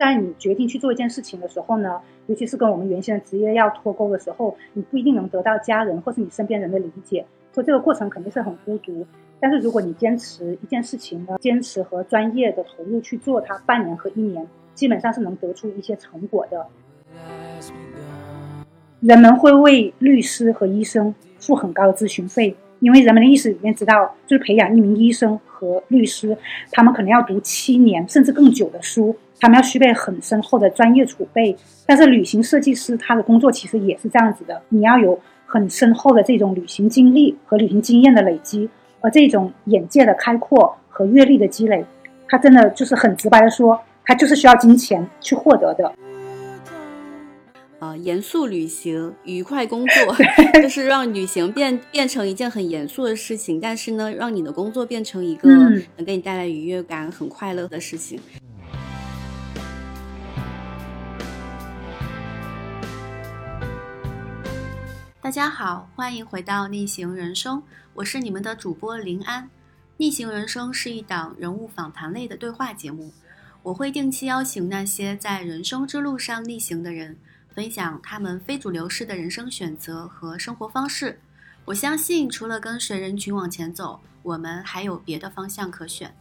在你决定去做一件事情的时候呢，尤其是跟我们原先的职业要脱钩的时候，你不一定能得到家人或是你身边人的理解，所以这个过程肯定是很孤独。但是如果你坚持一件事情呢，坚持和专业的投入去做它，半年和一年，基本上是能得出一些成果的。人们会为律师和医生付很高的咨询费，因为人们的意识里面知道，就是培养一名医生和律师，他们可能要读七年甚至更久的书，他们要具备很深厚的专业储备。但是旅行设计师他的工作其实也是这样子的，你要有很深厚的这种旅行经历和旅行经验的累积，而这种眼界的开阔和阅历的积累，他真的就是很直白的说，他就是需要金钱去获得的。呃，严肃旅行，愉快工作，就是让旅行变变成一件很严肃的事情，但是呢，让你的工作变成一个能给你带来愉悦感、很快乐的事情。大家好，欢迎回到逆行人生，我是你们的主播林安。逆行人生是一档人物访谈类的对话节目，我会定期邀请那些在人生之路上逆行的人。分享他们非主流式的人生选择和生活方式。我相信，除了跟随人群往前走，我们还有别的方向可选。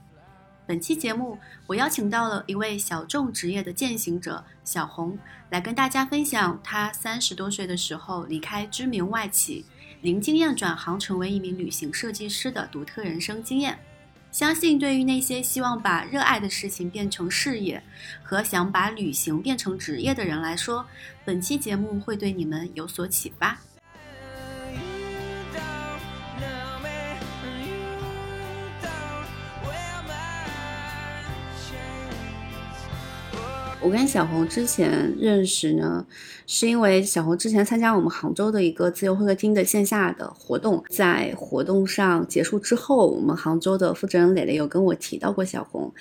本期节目，我邀请到了一位小众职业的践行者小红，来跟大家分享她三十多岁的时候离开知名外企，零经验转行成为一名旅行设计师的独特人生经验。相信对于那些希望把热爱的事情变成事业，和想把旅行变成职业的人来说，本期节目会对你们有所启发。我跟小红之前认识呢，是因为小红之前参加我们杭州的一个自由会客厅的线下的活动，在活动上结束之后，我们杭州的负责人蕾蕾有跟我提到过小红。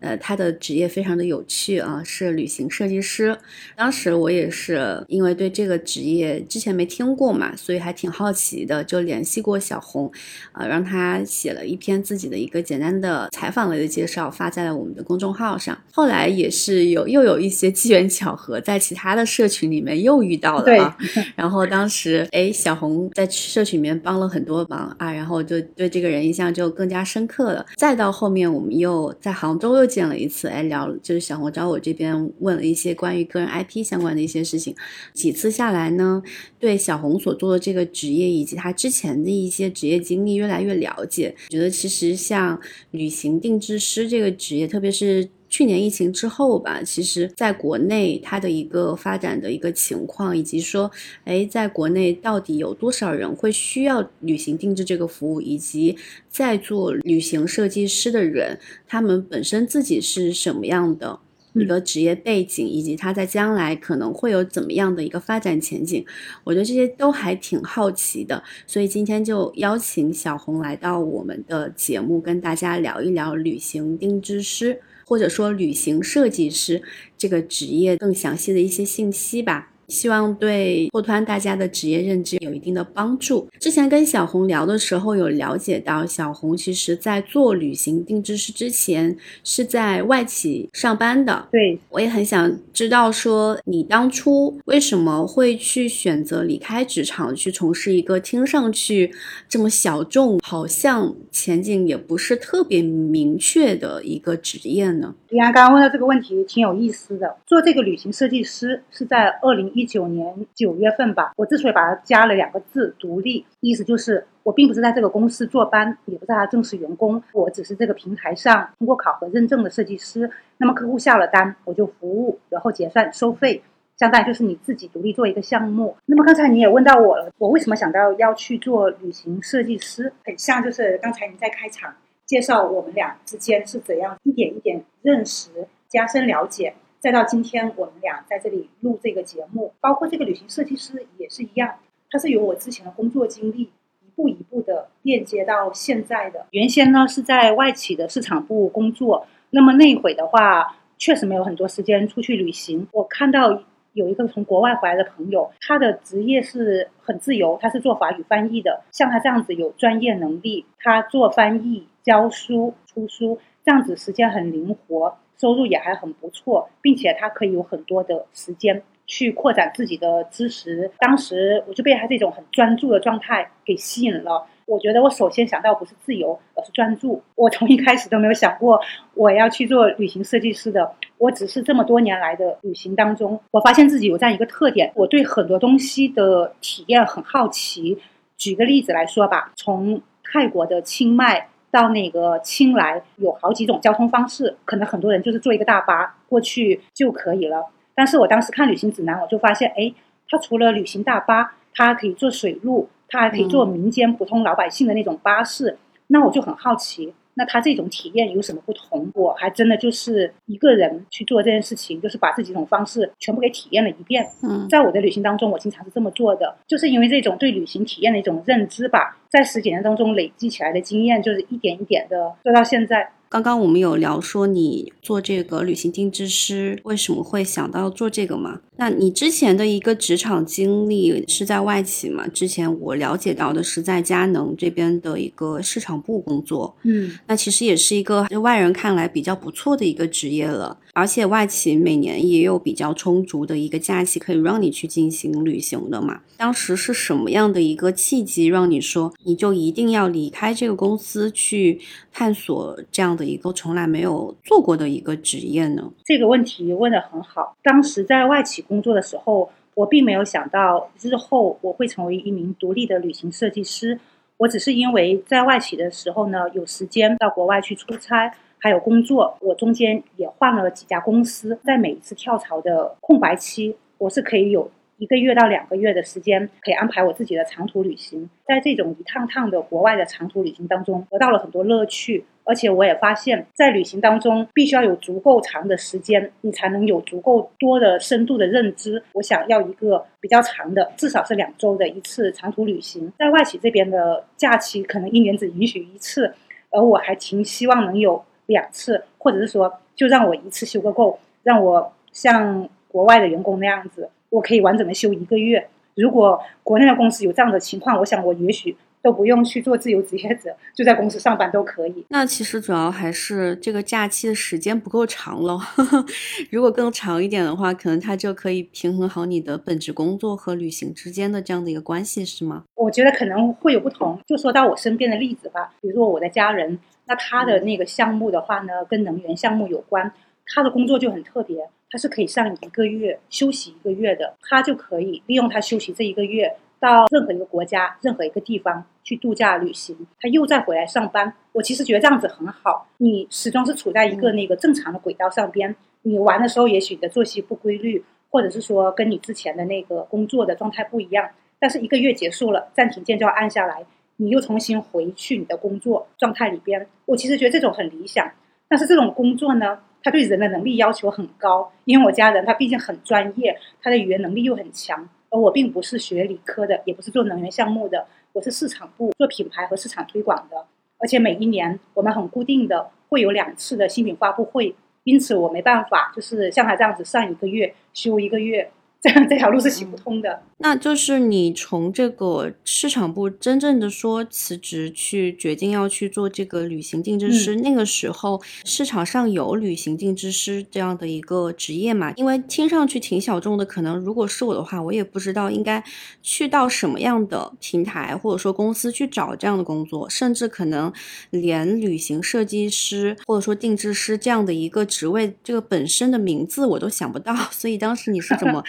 呃，他的职业非常的有趣啊，是旅行设计师。当时我也是因为对这个职业之前没听过嘛，所以还挺好奇的，就联系过小红，呃，让他写了一篇自己的一个简单的采访类的介绍，发在了我们的公众号上。后来也是有又有一些机缘巧合，在其他的社群里面又遇到了啊。然后当时哎，小红在社群里面帮了很多忙啊，然后就对这个人印象就更加深刻了。再到后面，我们又在杭州又。见了一次，哎，聊就是小红找我这边问了一些关于个人 IP 相关的一些事情。几次下来呢，对小红所做的这个职业以及他之前的一些职业经历越来越了解。觉得其实像旅行定制师这个职业，特别是。去年疫情之后吧，其实在国内它的一个发展的一个情况，以及说，哎，在国内到底有多少人会需要旅行定制这个服务，以及在做旅行设计师的人，他们本身自己是什么样的一个职业背景，以及他在将来可能会有怎么样的一个发展前景，我觉得这些都还挺好奇的，所以今天就邀请小红来到我们的节目，跟大家聊一聊旅行定制师。或者说，旅行设计师这个职业更详细的一些信息吧。希望对拓宽大家的职业认知有一定的帮助。之前跟小红聊的时候，有了解到小红其实在做旅行定制师之前是在外企上班的。对，我也很想知道说你当初为什么会去选择离开职场，去从事一个听上去这么小众，好像前景也不是特别明确的一个职业呢？李安刚刚问到这个问题挺有意思的。做这个旅行设计师是在二零一。一九年九月份吧，我之所以把它加了两个字“独立”，意思就是我并不是在这个公司坐班，也不是他正式员工，我只是这个平台上通过考核认证的设计师。那么客户下了单，我就服务，然后结算收费，相当于就是你自己独立做一个项目。那么刚才你也问到我了，我为什么想到要去做旅行设计师？很像就是刚才你在开场介绍我们俩之间是怎样一点一点认识、加深了解。再到今天，我们俩在这里录这个节目，包括这个旅行设计师也是一样，它是由我之前的工作经历一步一步的链接到现在的。原先呢是在外企的市场部工作，那么那会的话，确实没有很多时间出去旅行。我看到有一个从国外回来的朋友，他的职业是很自由，他是做法语翻译的。像他这样子有专业能力，他做翻译、教书、出书，这样子时间很灵活。收入也还很不错，并且他可以有很多的时间去扩展自己的知识。当时我就被他这种很专注的状态给吸引了。我觉得我首先想到不是自由，而是专注。我从一开始都没有想过我要去做旅行设计师的。我只是这么多年来的旅行当中，我发现自己有这样一个特点：我对很多东西的体验很好奇。举个例子来说吧，从泰国的清迈到那个青来，有好几种交通方式，可能很多人就是坐一个大巴过去就可以了。但是我当时看旅行指南，我就发现，哎，它除了旅行大巴，它还可以坐水路。它还可以坐民间普通老百姓的那种巴士，那我就很好奇，那他这种体验有什么不同？我还真的就是一个人去做这件事情，就是把这几种方式全部给体验了一遍。嗯，在我的旅行当中，我经常是这么做的，就是因为这种对旅行体验的一种认知吧，在十几年当中累积起来的经验，就是一点一点的做到现在。刚刚我们有聊说你做这个旅行定制师，为什么会想到做这个吗？那你之前的一个职场经历是在外企嘛？之前我了解到的是在佳能这边的一个市场部工作，嗯，那其实也是一个外人看来比较不错的一个职业了。而且外企每年也有比较充足的一个假期可以让你去进行旅行的嘛。当时是什么样的一个契机让你说你就一定要离开这个公司去探索这样？的一个从来没有做过的一个职业呢？这个问题问得很好。当时在外企工作的时候，我并没有想到日后我会成为一名独立的旅行设计师。我只是因为在外企的时候呢，有时间到国外去出差，还有工作。我中间也换了几家公司，在每一次跳槽的空白期，我是可以有。一个月到两个月的时间，可以安排我自己的长途旅行。在这种一趟趟的国外的长途旅行当中，得到了很多乐趣。而且我也发现，在旅行当中，必须要有足够长的时间，你才能有足够多的深度的认知。我想要一个比较长的，至少是两周的一次长途旅行。在外企这边的假期，可能一年只允许一次，而我还挺希望能有两次，或者是说，就让我一次休个够，让我像国外的员工那样子。我可以完整的休一个月。如果国内的公司有这样的情况，我想我也许都不用去做自由职业者，就在公司上班都可以。那其实主要还是这个假期的时间不够长了。如果更长一点的话，可能它就可以平衡好你的本职工作和旅行之间的这样的一个关系，是吗？我觉得可能会有不同。就说到我身边的例子吧，比如说我的家人，那他的那个项目的话呢，跟能源项目有关，他的工作就很特别。他是可以上一个月休息一个月的，他就可以利用他休息这一个月，到任何一个国家、任何一个地方去度假旅行，他又再回来上班。我其实觉得这样子很好，你始终是处在一个那个正常的轨道上边。你玩的时候，也许你的作息不规律，或者是说跟你之前的那个工作的状态不一样，但是一个月结束了，暂停键就要按下来，你又重新回去你的工作状态里边。我其实觉得这种很理想，但是这种工作呢？他对人的能力要求很高，因为我家人他毕竟很专业，他的语言能力又很强，而我并不是学理科的，也不是做能源项目的，我是市场部做品牌和市场推广的，而且每一年我们很固定的会有两次的新品发布会，因此我没办法就是像他这样子上一个月休一个月。这样这条路是行不通的。那就是你从这个市场部真正的说辞职，去决定要去做这个旅行定制师。那个时候市场上有旅行定制师这样的一个职业嘛？因为听上去挺小众的，可能如果是我的话，我也不知道应该去到什么样的平台或者说公司去找这样的工作，甚至可能连旅行设计师或者说定制师这样的一个职位，这个本身的名字我都想不到。所以当时你是怎么？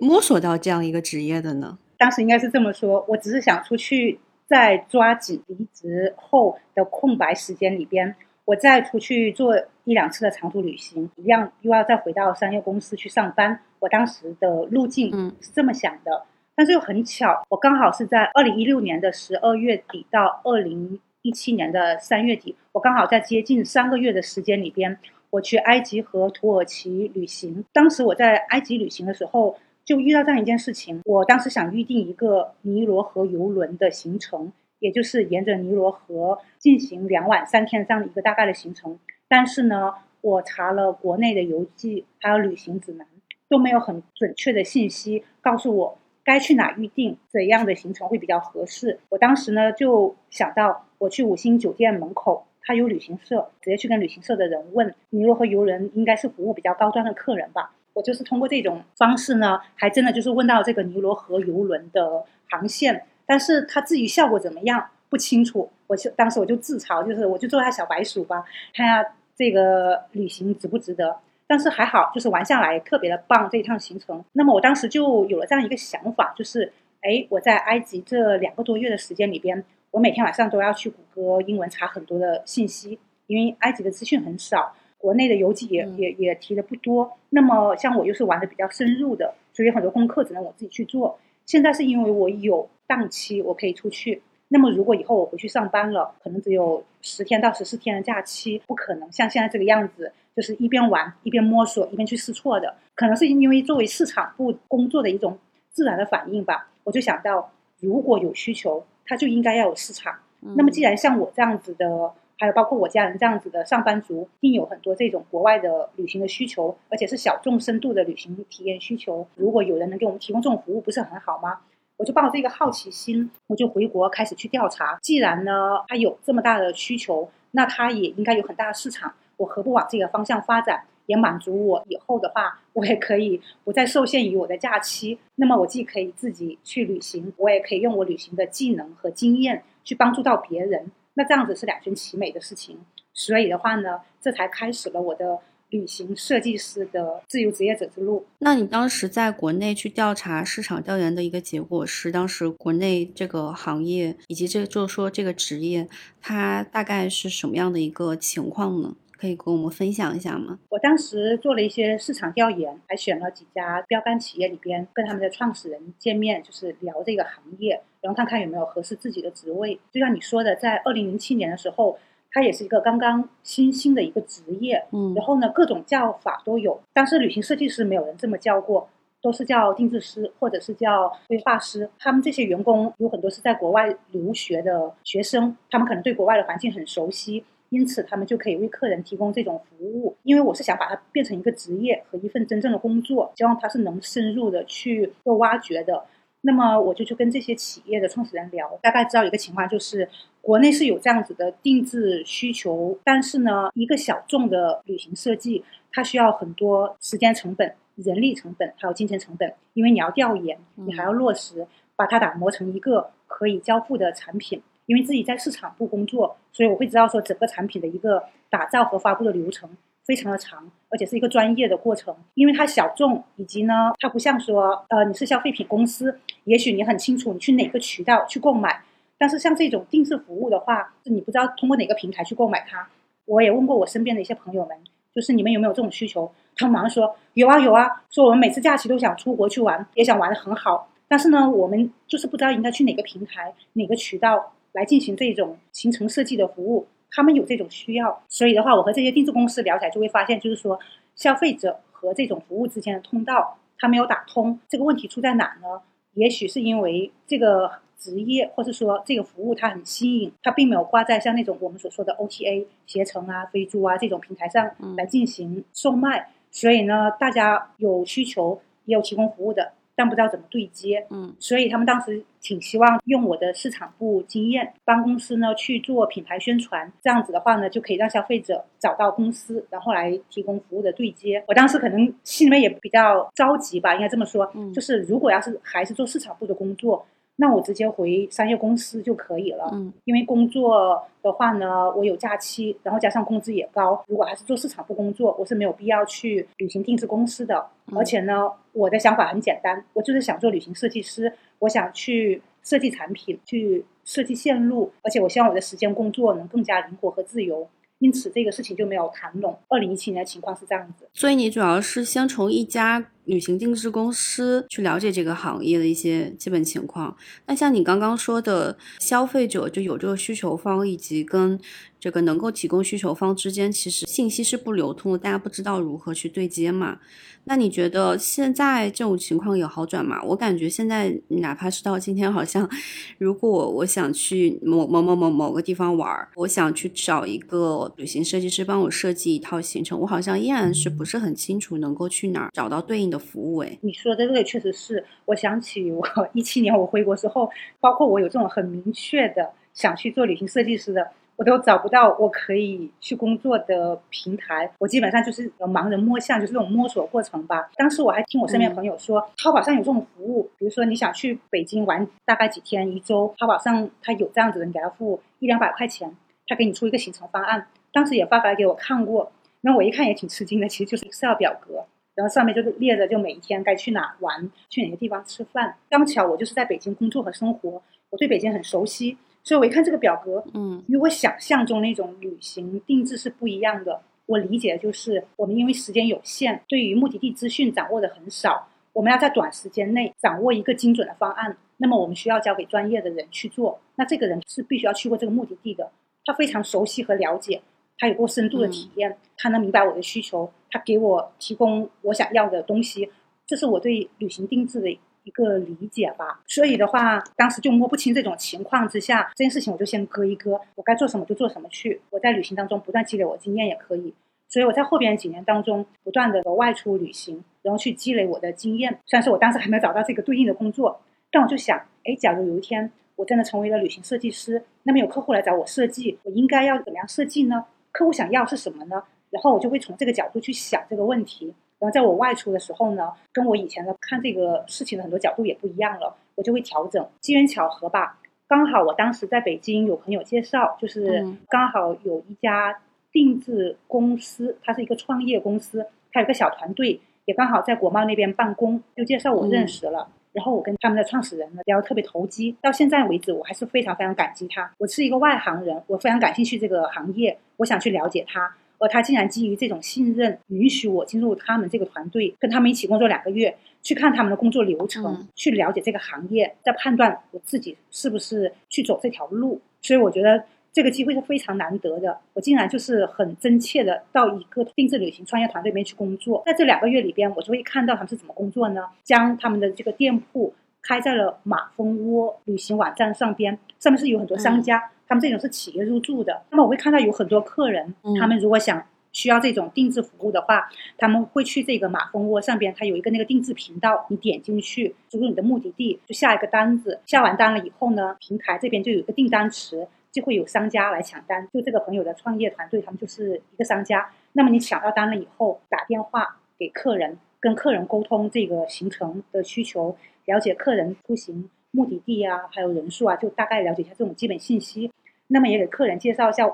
摸索到这样一个职业的呢？当时应该是这么说，我只是想出去，在抓紧离职后的空白时间里边，我再出去做一两次的长途旅行，一样又要再回到商业公司去上班。我当时的路径是这么想的，但是又很巧，我刚好是在二零一六年的十二月底到二零一七年的三月底，我刚好在接近三个月的时间里边，我去埃及和土耳其旅行。当时我在埃及旅行的时候。就遇到这样一件事情，我当时想预定一个尼罗河游轮的行程，也就是沿着尼罗河进行两晚三天这样的一个大概的行程。但是呢，我查了国内的游记还有旅行指南，都没有很准确的信息告诉我该去哪预定，怎样的行程会比较合适。我当时呢就想到，我去五星酒店门口他有旅行社，直接去跟旅行社的人问，尼罗河游轮应该是服务比较高端的客人吧。就是通过这种方式呢，还真的就是问到这个尼罗河游轮的航线，但是他至于效果怎么样不清楚。我就当时我就自嘲，就是我就做下小白鼠吧，看下这个旅行值不值得。但是还好，就是玩下来特别的棒这一趟行程。那么我当时就有了这样一个想法，就是，哎，我在埃及这两个多月的时间里边，我每天晚上都要去谷歌英文查很多的信息，因为埃及的资讯很少，国内的游记也也也提的不多。那么像我又是玩的比较深入的，所以很多功课只能我自己去做。现在是因为我有档期，我可以出去。那么，如果以后我回去上班了，可能只有十天到十四天的假期，不可能像现在这个样子，就是一边玩一边摸索，一边去试错的。可能是因为作为市场部工作的一种自然的反应吧。我就想到，如果有需求，它就应该要有市场。那么，既然像我这样子的，还有包括我家人这样子的上班族，一定有很多这种国外的旅行的需求，而且是小众深度的旅行体验需求。如果有人能给我们提供这种服务，不是很好吗？我就抱着一个好奇心，我就回国开始去调查。既然呢，他有这么大的需求，那他也应该有很大的市场。我何不往这个方向发展，也满足我以后的话，我也可以不再受限于我的假期。那么我既可以自己去旅行，我也可以用我旅行的技能和经验去帮助到别人。那这样子是两全其美的事情。所以的话呢，这才开始了我的。旅行设计师的自由职业者之路。那你当时在国内去调查市场调研的一个结果是，当时国内这个行业以及这就是说这个职业，它大概是什么样的一个情况呢？可以跟我们分享一下吗？我当时做了一些市场调研，还选了几家标杆企业里边，跟他们的创始人见面，就是聊这个行业，然后看看有没有合适自己的职位。就像你说的，在二零零七年的时候。它也是一个刚刚新兴的一个职业，嗯，然后呢，各种叫法都有。当时旅行设计师没有人这么叫过，都是叫定制师或者是叫规划师。他们这些员工有很多是在国外留学的学生，他们可能对国外的环境很熟悉，因此他们就可以为客人提供这种服务。因为我是想把它变成一个职业和一份真正的工作，希望它是能深入的去做挖掘的。那么我就去跟这些企业的创始人聊，大概知道一个情况，就是国内是有这样子的定制需求，但是呢，一个小众的旅行设计，它需要很多时间成本、人力成本还有金钱成本，因为你要调研，你还要落实，把它打磨成一个可以交付的产品。因为自己在市场部工作，所以我会知道说整个产品的一个打造和发布的流程。非常的长，而且是一个专业的过程，因为它小众，以及呢，它不像说，呃，你是消费品公司，也许你很清楚你去哪个渠道去购买，但是像这种定制服务的话，你不知道通过哪个平台去购买它。我也问过我身边的一些朋友们，就是你们有没有这种需求？他们马上说有啊有啊，说我们每次假期都想出国去玩，也想玩的很好，但是呢，我们就是不知道应该去哪个平台、哪个渠道来进行这种行程设计的服务。他们有这种需要，所以的话，我和这些定制公司聊起来，就会发现，就是说，消费者和这种服务之间的通道，它没有打通。这个问题出在哪呢？也许是因为这个职业，或是说这个服务它很新颖，它并没有挂在像那种我们所说的 OTA 携程啊、飞猪啊这种平台上来进行售卖。所以呢，大家有需求，也有提供服务的。但不知道怎么对接，嗯，所以他们当时挺希望用我的市场部经验帮公司呢去做品牌宣传，这样子的话呢就可以让消费者找到公司，然后来提供服务的对接。我当时可能心里面也比较着急吧，应该这么说，就是如果要是还是做市场部的工作。那我直接回商业公司就可以了，嗯，因为工作的话呢，我有假期，然后加上工资也高。如果还是做市场部工作，我是没有必要去旅行定制公司的。而且呢，我的想法很简单，我就是想做旅行设计师，我想去设计产品，去设计线路，而且我希望我的时间工作能更加灵活和自由。因此，这个事情就没有谈拢。二零一七年的情况是这样子，所以你主要是先从一家。旅行定制公司去了解这个行业的一些基本情况。那像你刚刚说的，消费者就有这个需求方，以及跟这个能够提供需求方之间，其实信息是不流通的，大家不知道如何去对接嘛。那你觉得现在这种情况有好转吗？我感觉现在哪怕是到今天，好像 如果我想去某某某某某个地方玩，我想去找一个旅行设计师帮我设计一套行程，我好像依然是不是很清楚能够去哪儿找到对应的。服务诶，你说的这个确实是，我想起我 一七年我回国之后，包括我有这种很明确的想去做旅行设计师的，我都找不到我可以去工作的平台。我基本上就是盲人摸象，就是这种摸索过程吧。当时我还听我身边朋友说，淘宝上有这种服务，比如说你想去北京玩大概几天一周，淘宝上他有这样子的，你给他付一两百块钱，他给你出一个行程方案。当时也发过来给我看过，那我一看也挺吃惊的，其实就是 Excel 表格。然后上面就是列着，就每一天该去哪玩，去哪个地方吃饭。刚巧我就是在北京工作和生活，我对北京很熟悉，所以我一看这个表格，嗯，与我想象中那种旅行定制是不一样的。我理解就是，我们因为时间有限，对于目的地资讯掌握的很少，我们要在短时间内掌握一个精准的方案，那么我们需要交给专业的人去做。那这个人是必须要去过这个目的地的，他非常熟悉和了解。他有过深度的体验，他能明白我的需求，他给我提供我想要的东西，这是我对旅行定制的一个理解吧。所以的话，当时就摸不清这种情况之下，这件事情我就先搁一搁，我该做什么就做什么去。我在旅行当中不断积累我经验也可以，所以我在后边几年当中不断的外出旅行，然后去积累我的经验。虽然说我当时还没有找到这个对应的工作，但我就想，哎，假如有一天我真的成为了旅行设计师，那么有客户来找我设计，我应该要怎么样设计呢？客户想要是什么呢？然后我就会从这个角度去想这个问题。然后在我外出的时候呢，跟我以前的看这个事情的很多角度也不一样了，我就会调整。机缘巧合吧，刚好我当时在北京有朋友介绍，就是刚好有一家定制公司，它是一个创业公司，它有个小团队，也刚好在国贸那边办公，就介绍我认识了。然后我跟他们的创始人呢聊得特别投机，到现在为止我还是非常非常感激他。我是一个外行人，我非常感兴趣这个行业，我想去了解他，而他竟然基于这种信任，允许我进入他们这个团队，跟他们一起工作两个月，去看他们的工作流程，去了解这个行业，再判断我自己是不是去走这条路。所以我觉得。这个机会是非常难得的，我竟然就是很真切的到一个定制旅行创业团队里面去工作。在这两个月里边，我就会看到他们是怎么工作呢？将他们的这个店铺开在了马蜂窝旅行网站上边，上面是有很多商家，他们这种是企业入驻的。那么我会看到有很多客人，他们如果想需要这种定制服务的话，他们会去这个马蜂窝上边，它有一个那个定制频道，你点进去，输入你的目的地，就下一个单子，下完单了以后呢，平台这边就有一个订单池。就会有商家来抢单，就这个朋友的创业团队，他们就是一个商家。那么你抢到单了以后，打电话给客人，跟客人沟通这个行程的需求，了解客人出行目的地啊，还有人数啊，就大概了解一下这种基本信息。那么也给客人介绍一下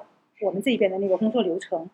我们这边的那个工作流程，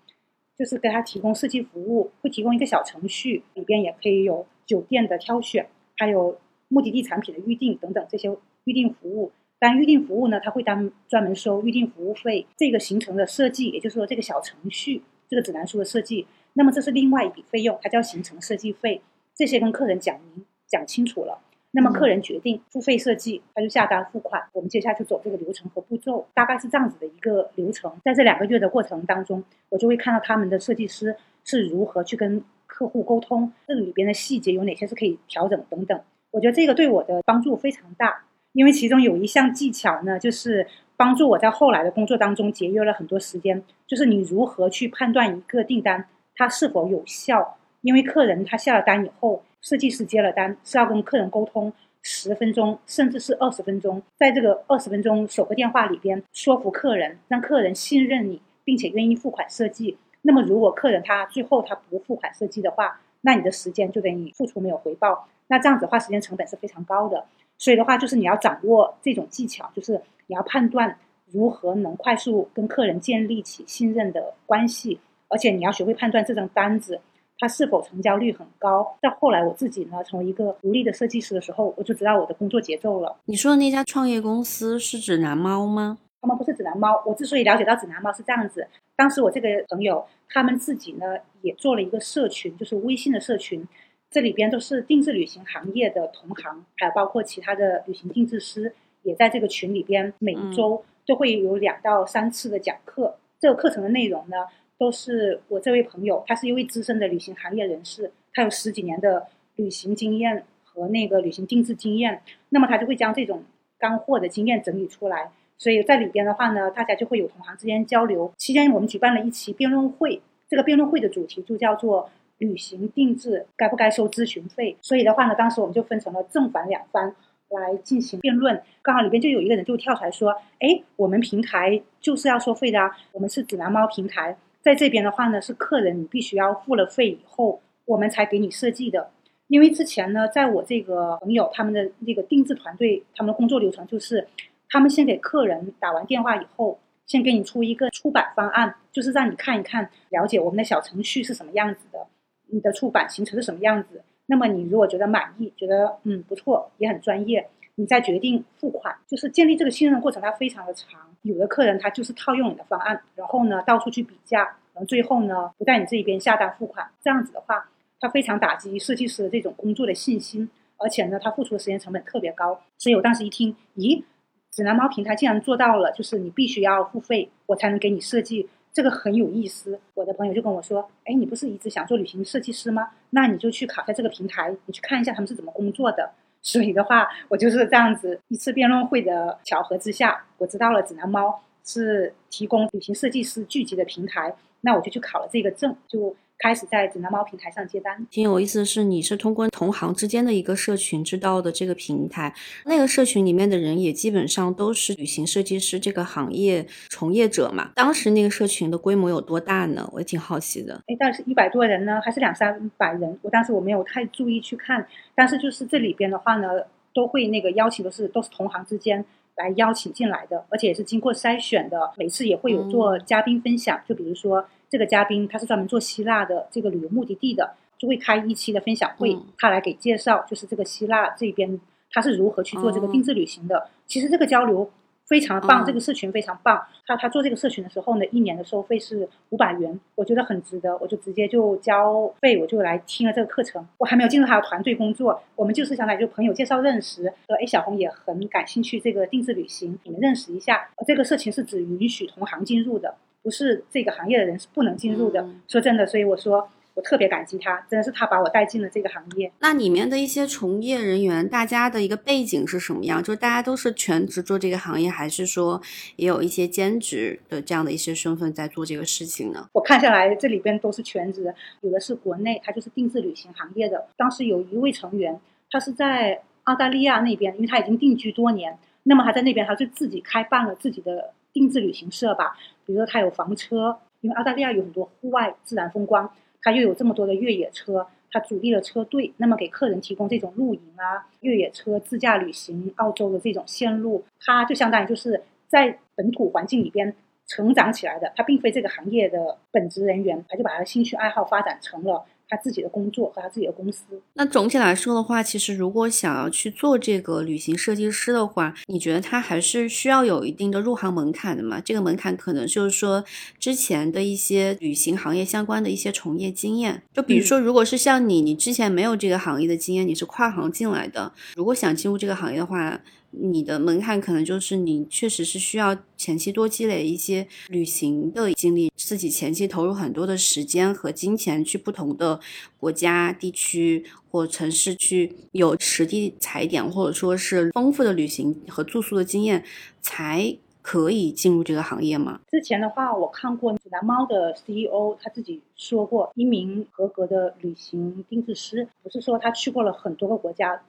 就是给他提供设计服务，会提供一个小程序，里边也可以有酒店的挑选，还有目的地产品的预订等等这些预订服务。但预订服务呢，他会单专门收预订服务费。这个行程的设计，也就是说这个小程序、这个指南书的设计，那么这是另外一笔费用，它叫行程设计费。这些跟客人讲明、讲清楚了，那么客人决定付费设计，他就下单付款。我们接下来就走这个流程和步骤，大概是这样子的一个流程。在这两个月的过程当中，我就会看到他们的设计师是如何去跟客户沟通，这里边的细节有哪些是可以调整等等。我觉得这个对我的帮助非常大。因为其中有一项技巧呢，就是帮助我在后来的工作当中节约了很多时间。就是你如何去判断一个订单它是否有效？因为客人他下了单以后，设计师接了单是要跟客人沟通十分钟，甚至是二十分钟，在这个二十分钟首个电话里边说服客人，让客人信任你，并且愿意付款设计。那么如果客人他最后他不付款设计的话，那你的时间就等于付出没有回报。那这样子的话，时间成本是非常高的。所以的话，就是你要掌握这种技巧，就是你要判断如何能快速跟客人建立起信任的关系，而且你要学会判断这张单子它是否成交率很高。到后来我自己呢，成为一个独立的设计师的时候，我就知道我的工作节奏了。你说的那家创业公司是指南猫吗？他们不是指南猫。我之所以了解到指南猫是这样子，当时我这个朋友他们自己呢也做了一个社群，就是微信的社群。这里边都是定制旅行行业的同行，还有包括其他的旅行定制师，也在这个群里边。每周都会有两到三次的讲课。这个课程的内容呢，都是我这位朋友，他是一位资深的旅行行业人士，他有十几年的旅行经验和那个旅行定制经验。那么他就会将这种干货的经验整理出来。所以在里边的话呢，大家就会有同行之间交流。期间我们举办了一期辩论会，这个辩论会的主题就叫做。旅行定制该不该收咨询费？所以的话呢，当时我们就分成了正反两方，来进行辩论，刚好里边就有一个人就跳出来说：“哎，我们平台就是要收费的啊，我们是指南猫平台，在这边的话呢，是客人你必须要付了费以后，我们才给你设计的。因为之前呢，在我这个朋友他们的那个定制团队，他们的工作流程就是，他们先给客人打完电话以后，先给你出一个出版方案，就是让你看一看，了解我们的小程序是什么样子的，你的出版行程是什么样子。”那么你如果觉得满意，觉得嗯不错，也很专业，你再决定付款，就是建立这个信任的过程，它非常的长。有的客人他就是套用你的方案，然后呢到处去比价，然后最后呢不在你这一边下单付款，这样子的话，他非常打击设计师的这种工作的信心，而且呢他付出的时间成本特别高。所以我当时一听，咦，指南猫平台竟然做到了，就是你必须要付费，我才能给你设计。这个很有意思，我的朋友就跟我说：“哎，你不是一直想做旅行设计师吗？那你就去考下这个平台，你去看一下他们是怎么工作的。”所以的话，我就是这样子一次辩论会的巧合之下，我知道了指南猫是提供旅行设计师聚集的平台，那我就去考了这个证，就。开始在指南猫平台上接单，挺有意思的是，你是通过同行之间的一个社群知道的这个平台，那个社群里面的人也基本上都是旅行设计师这个行业从业者嘛。当时那个社群的规模有多大呢？我也挺好奇的。哎，到底是一百多人呢，还是两三百人？我当时我没有太注意去看，但是就是这里边的话呢，都会那个邀请的是都是同行之间来邀请进来的，而且也是经过筛选的，每次也会有做嘉宾分享，就比如说。这个嘉宾他是专门做希腊的这个旅游目的地的，就会开一期的分享会，他来给介绍，就是这个希腊这边他是如何去做这个定制旅行的。其实这个交流非常棒，这个社群非常棒。他他做这个社群的时候呢，一年的收费是五百元，我觉得很值得，我就直接就交费，我就来听了这个课程。我还没有进入他的团队工作，我们就是相当于就朋友介绍认识，说哎小红也很感兴趣这个定制旅行，你们认识一下。这个社群是只允许同行进入的。不是这个行业的人是不能进入的。说真的，所以我说我特别感激他，真的是他把我带进了这个行业。那里面的一些从业人员，大家的一个背景是什么样？就是大家都是全职做这个行业，还是说也有一些兼职的这样的一些身份在做这个事情呢？我看下来，这里边都是全职，有的是国内，他就是定制旅行行业的。当时有一位成员，他是在澳大利亚那边，因为他已经定居多年，那么他在那边他就自己开办了自己的。定制旅行社吧，比如说他有房车，因为澳大利亚有很多户外自然风光，他又有这么多的越野车，他组立了车队，那么给客人提供这种露营啊、越野车自驾旅行澳洲的这种线路，他就相当于就是在本土环境里边成长起来的，他并非这个行业的本职人员，他就把他的兴趣爱好发展成了。他自己的工作和他自己的公司。那总体来说的话，其实如果想要去做这个旅行设计师的话，你觉得他还是需要有一定的入行门槛的嘛？这个门槛可能就是说之前的一些旅行行业相关的一些从业经验。就比如说，如果是像你，你之前没有这个行业的经验，你是跨行进来的，如果想进入这个行业的话。你的门槛可能就是你确实是需要前期多积累一些旅行的经历，自己前期投入很多的时间和金钱去不同的国家、地区或城市去有实地踩点，或者说是丰富的旅行和住宿的经验，才可以进入这个行业吗？之前的话，我看过蓝猫的 CEO 他自己说过，一名合格的旅行定制师，不是说他去过了很多个国家。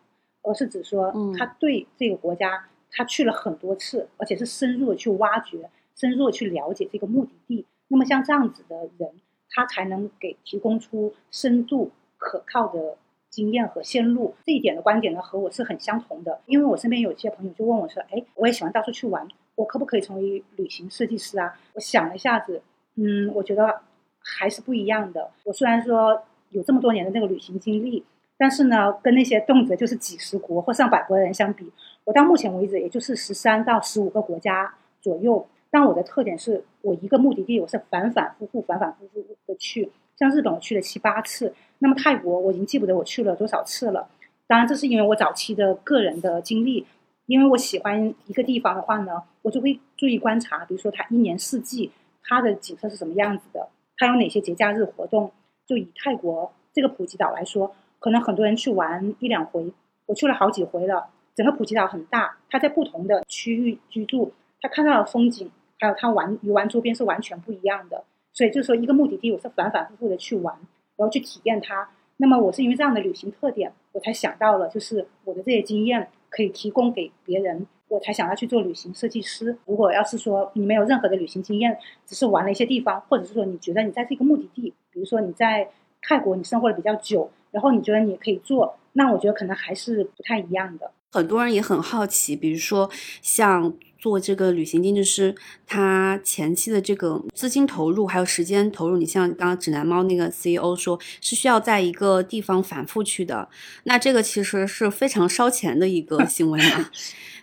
而是指说，他对这个国家，他去了很多次，而且是深入的去挖掘、深入的去了解这个目的地。那么像这样子的人，他才能给提供出深度、可靠的经验和线路。这一点的观点呢，和我是很相同的。因为我身边有些朋友就问我说：“哎，我也喜欢到处去玩，我可不可以成为旅行设计师啊？”我想了一下子，嗯，我觉得还是不一样的。我虽然说有这么多年的那个旅行经历。但是呢，跟那些动辄就是几十国或上百国的人相比，我到目前为止也就是十三到十五个国家左右。但我的特点是我一个目的地我是反反复复、反反复复的去。像日本我去了七八次，那么泰国我已经记不得我去了多少次了。当然，这是因为我早期的个人的经历。因为我喜欢一个地方的话呢，我就会注意观察，比如说它一年四季它的景色是什么样子的，它有哪些节假日活动。就以泰国这个普吉岛来说。可能很多人去玩一两回，我去了好几回了。整个普吉岛很大，他在不同的区域居住，他看到的风景，还有他玩游玩周边是完全不一样的。所以就是说，一个目的地，我是反反复复的去玩，然后去体验它。那么我是因为这样的旅行特点，我才想到了，就是我的这些经验可以提供给别人，我才想要去做旅行设计师。如果要是说你没有任何的旅行经验，只是玩了一些地方，或者是说你觉得你在这个目的地，比如说你在泰国你生活的比较久，然后你觉得你可以做，那我觉得可能还是不太一样的。很多人也很好奇，比如说像。做这个旅行定制师，他前期的这个资金投入还有时间投入，你像刚刚指南猫那个 CEO 说，是需要在一个地方反复去的，那这个其实是非常烧钱的一个 行为嘛。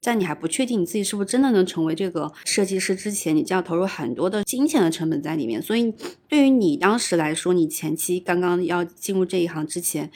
在你还不确定你自己是不是真的能成为这个设计师之前，你就要投入很多的金钱的成本在里面。所以对于你当时来说，你前期刚刚要进入这一行之前。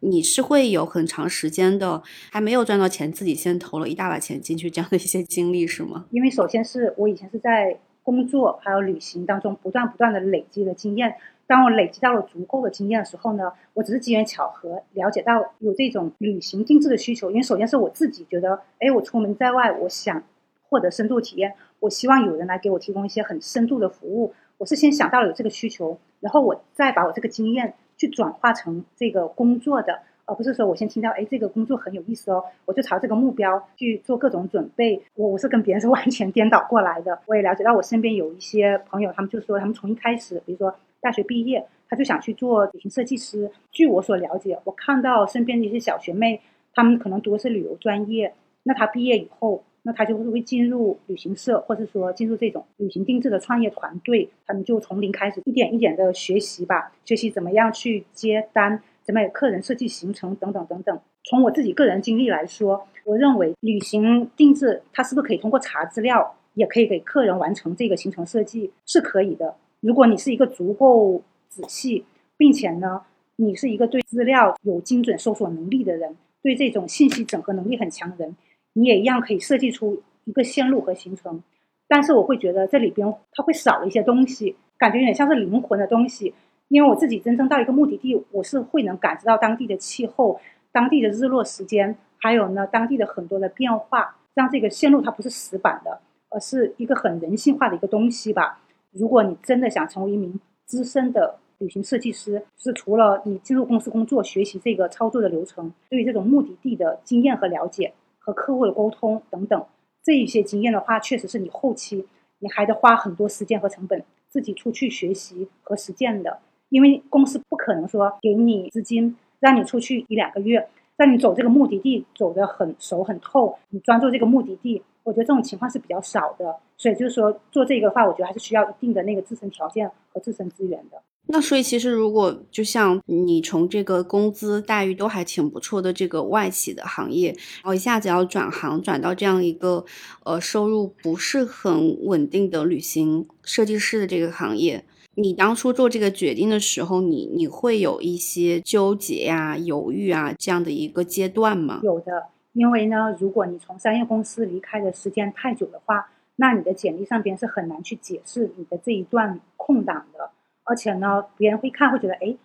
你是会有很长时间的，还没有赚到钱，自己先投了一大把钱进去，这样的一些经历是吗？因为首先是我以前是在工作还有旅行当中不断不断的累积的经验，当我累积到了足够的经验的时候呢，我只是机缘巧合了解到有这种旅行定制的需求。因为首先是我自己觉得，哎，我出门在外，我想获得深度体验，我希望有人来给我提供一些很深度的服务。我是先想到了有这个需求，然后我再把我这个经验。去转化成这个工作的，而不是说我先听到，哎，这个工作很有意思哦，我就朝这个目标去做各种准备。我我是跟别人是 完全颠倒过来的。我也了解到，我身边有一些朋友，他们就说，他们从一开始，比如说大学毕业，他就想去做旅行设计师。据我所了解，我看到身边的一些小学妹，他们可能读的是旅游专业，那他毕业以后。那他就会进入旅行社，或者说进入这种旅行定制的创业团队，他们就从零开始，一点一点的学习吧，学习怎么样去接单，怎么给客人设计行程等等等等。从我自己个人经历来说，我认为旅行定制它是不是可以通过查资料，也可以给客人完成这个行程设计，是可以的。如果你是一个足够仔细，并且呢，你是一个对资料有精准搜索能力的人，对这种信息整合能力很强的人。你也一样可以设计出一个线路和行程，但是我会觉得这里边它会少了一些东西，感觉有点像是灵魂的东西。因为我自己真正到一个目的地，我是会能感知到当地的气候、当地的日落时间，还有呢当地的很多的变化，让这个线路它不是死板的，而是一个很人性化的一个东西吧。如果你真的想成为一名资深的旅行设计师，是除了你进入公司工作学习这个操作的流程，对于这种目的地的经验和了解。和客户的沟通等等，这一些经验的话，确实是你后期你还得花很多时间和成本自己出去学习和实践的。因为公司不可能说给你资金让你出去一两个月，让你走这个目的地走得很熟很透，你专注这个目的地，我觉得这种情况是比较少的。所以就是说做这个的话，我觉得还是需要一定的那个自身条件和自身资源的。那所以其实，如果就像你从这个工资待遇都还挺不错的这个外企的行业，然后一下子要转行转到这样一个呃收入不是很稳定的旅行设计师的这个行业，你当初做这个决定的时候，你你会有一些纠结呀、犹豫啊这样的一个阶段吗？有的，因为呢，如果你从商业公司离开的时间太久的话，那你的简历上边是很难去解释你的这一段空档的。而且呢，别人会看，会觉得，哎，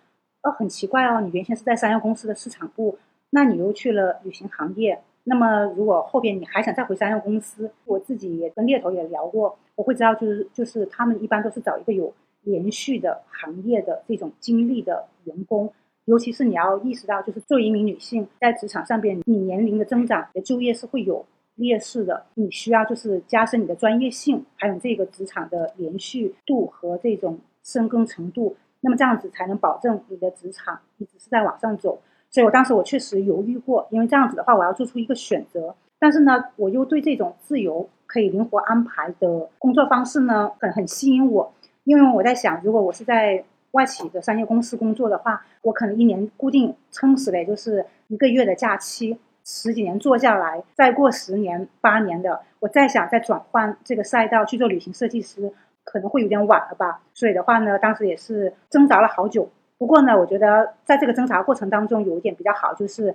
哦，很奇怪哦，你原先是在商业公司的市场部，那你又去了旅行行业，那么如果后边你还想再回商业公司，我自己也跟猎头也聊过，我会知道，就是就是他们一般都是找一个有连续的行业的这种经历的员工，尤其是你要意识到，就是作为一名女性在职场上边，你年龄的增长，你的就业是会有劣势的，你需要就是加深你的专业性，还有这个职场的连续度和这种。深耕程度，那么这样子才能保证你的职场一直是在往上走。所以我当时我确实犹豫过，因为这样子的话，我要做出一个选择。但是呢，我又对这种自由可以灵活安排的工作方式呢，很很吸引我。因为我在想，如果我是在外企的商业公司工作的话，我可能一年固定撑死了就是一个月的假期，十几年做下来，再过十年八年的，我再想再转换这个赛道去做旅行设计师。可能会有点晚了吧，所以的话呢，当时也是挣扎了好久。不过呢，我觉得在这个挣扎过程当中，有一点比较好，就是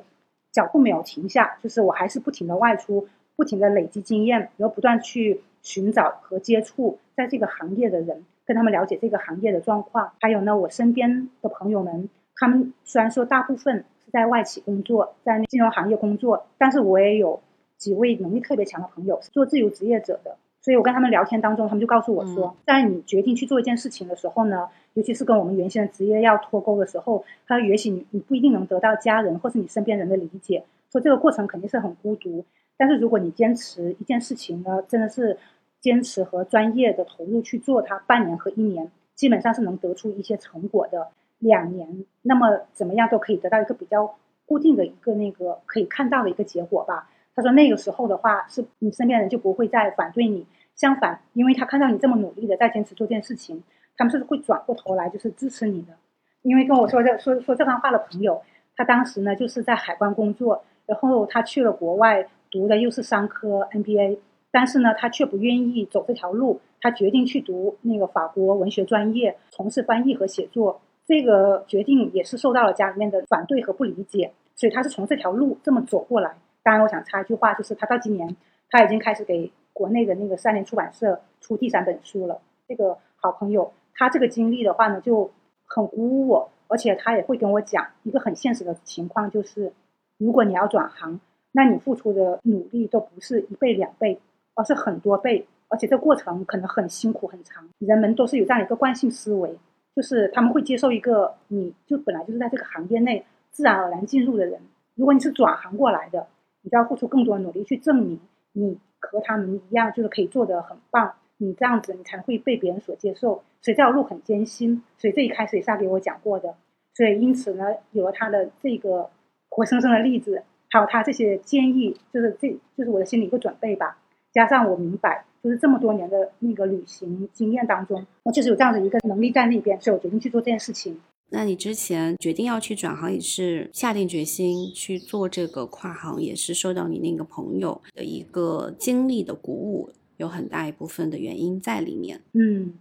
脚步没有停下，就是我还是不停的外出，不停的累积经验，然后不断去寻找和接触在这个行业的人，跟他们了解这个行业的状况。还有呢，我身边的朋友们，他们虽然说大部分是在外企工作，在金融行业工作，但是我也有几位能力特别强的朋友是做自由职业者的。所以我跟他们聊天当中，他们就告诉我说，在你决定去做一件事情的时候呢，尤其是跟我们原先的职业要脱钩的时候，他也许你你不一定能得到家人或是你身边人的理解，说这个过程肯定是很孤独，但是如果你坚持一件事情呢，真的是坚持和专业的投入去做它，半年和一年，基本上是能得出一些成果的。两年，那么怎么样都可以得到一个比较固定的一个那个可以看到的一个结果吧。他说那个时候的话，是你身边人就不会再反对你，相反，因为他看到你这么努力的在坚持做这件事情，他们是会转过头来就是支持你的。因为跟我说这说说这番话的朋友，他当时呢就是在海关工作，然后他去了国外读的又是商科 MBA，但是呢他却不愿意走这条路，他决定去读那个法国文学专业，从事翻译和写作。这个决定也是受到了家里面的反对和不理解，所以他是从这条路这么走过来。当然，我想插一句话，就是他到今年他已经开始给国内的那个三联出版社出第三本书了。这个好朋友，他这个经历的话呢，就。很鼓舞我，而且他也会跟我讲一个很现实的情况，就是如果你要转行，那你付出的努力都不是一倍两倍，而是很多倍，而且这过程可能很辛苦很长。人们都是有这样一个惯性思维，就是他们会接受一个你就本来就是在这个行业内自然而然进入的人。如果你是转行过来的，你就要付出更多的努力去证明你和他们一样，就是可以做得很棒。你这样子，你才会被别人所接受。所以这条路很艰辛。所以这一开始也是他给我讲过的。所以因此呢，有了他的这个活生生的例子，还有他这些建议，就是这就是我的心里一个准备吧。加上我明白，就是这么多年的那个旅行经验当中，我就是有这样的一个能力在那边，所以我决定去做这件事情。那你之前决定要去转行，也是下定决心去做这个跨行，也是受到你那个朋友的一个经历的鼓舞。有很大一部分的原因在里面。嗯，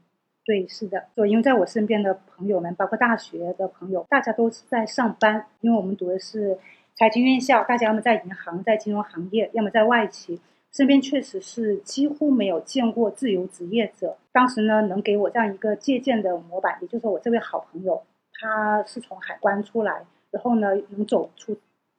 对，是的。就因为在我身边的朋友们，包括大学的朋友，大家都是在上班。因为我们读的是财经院校，大家要么在银行、在金融行业，要么在外企。身边确实是几乎没有见过自由职业者。当时呢，能给我这样一个借鉴的模板，也就是说，我这位好朋友，他是从海关出来，然后呢，能走出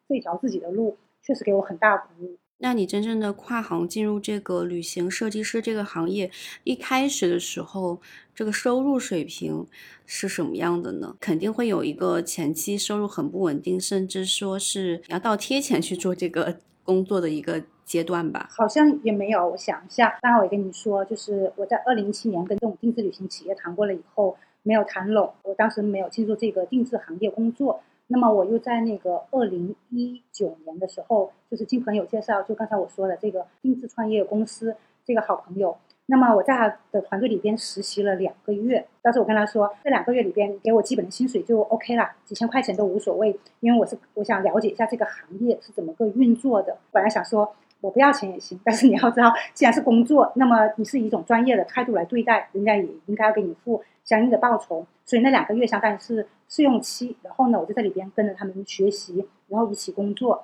这条自己的路，确实给我很大鼓舞。那你真正的跨行进入这个旅行设计师这个行业，一开始的时候，这个收入水平是什么样的呢？肯定会有一个前期收入很不稳定，甚至说是要倒贴钱去做这个工作的一个阶段吧？好像也没有，我想一下。刚刚我也跟你说，就是我在二零一七年跟这种定制旅行企业谈过了以后，没有谈拢，我当时没有进入这个定制行业工作。那么我又在那个二零一九年的时候，就是经朋友介绍，就刚才我说的这个定制创业公司这个好朋友。那么我在他的团队里边实习了两个月，当时我跟他说，这两个月里边给我基本的薪水就 OK 了，几千块钱都无所谓，因为我是我想了解一下这个行业是怎么个运作的。本来想说我不要钱也行，但是你要知道，既然是工作，那么你是以一种专业的态度来对待，人家也应该要给你付相应的报酬。所以那两个月相当于是。试用期，然后呢，我就在里边跟着他们学习，然后一起工作。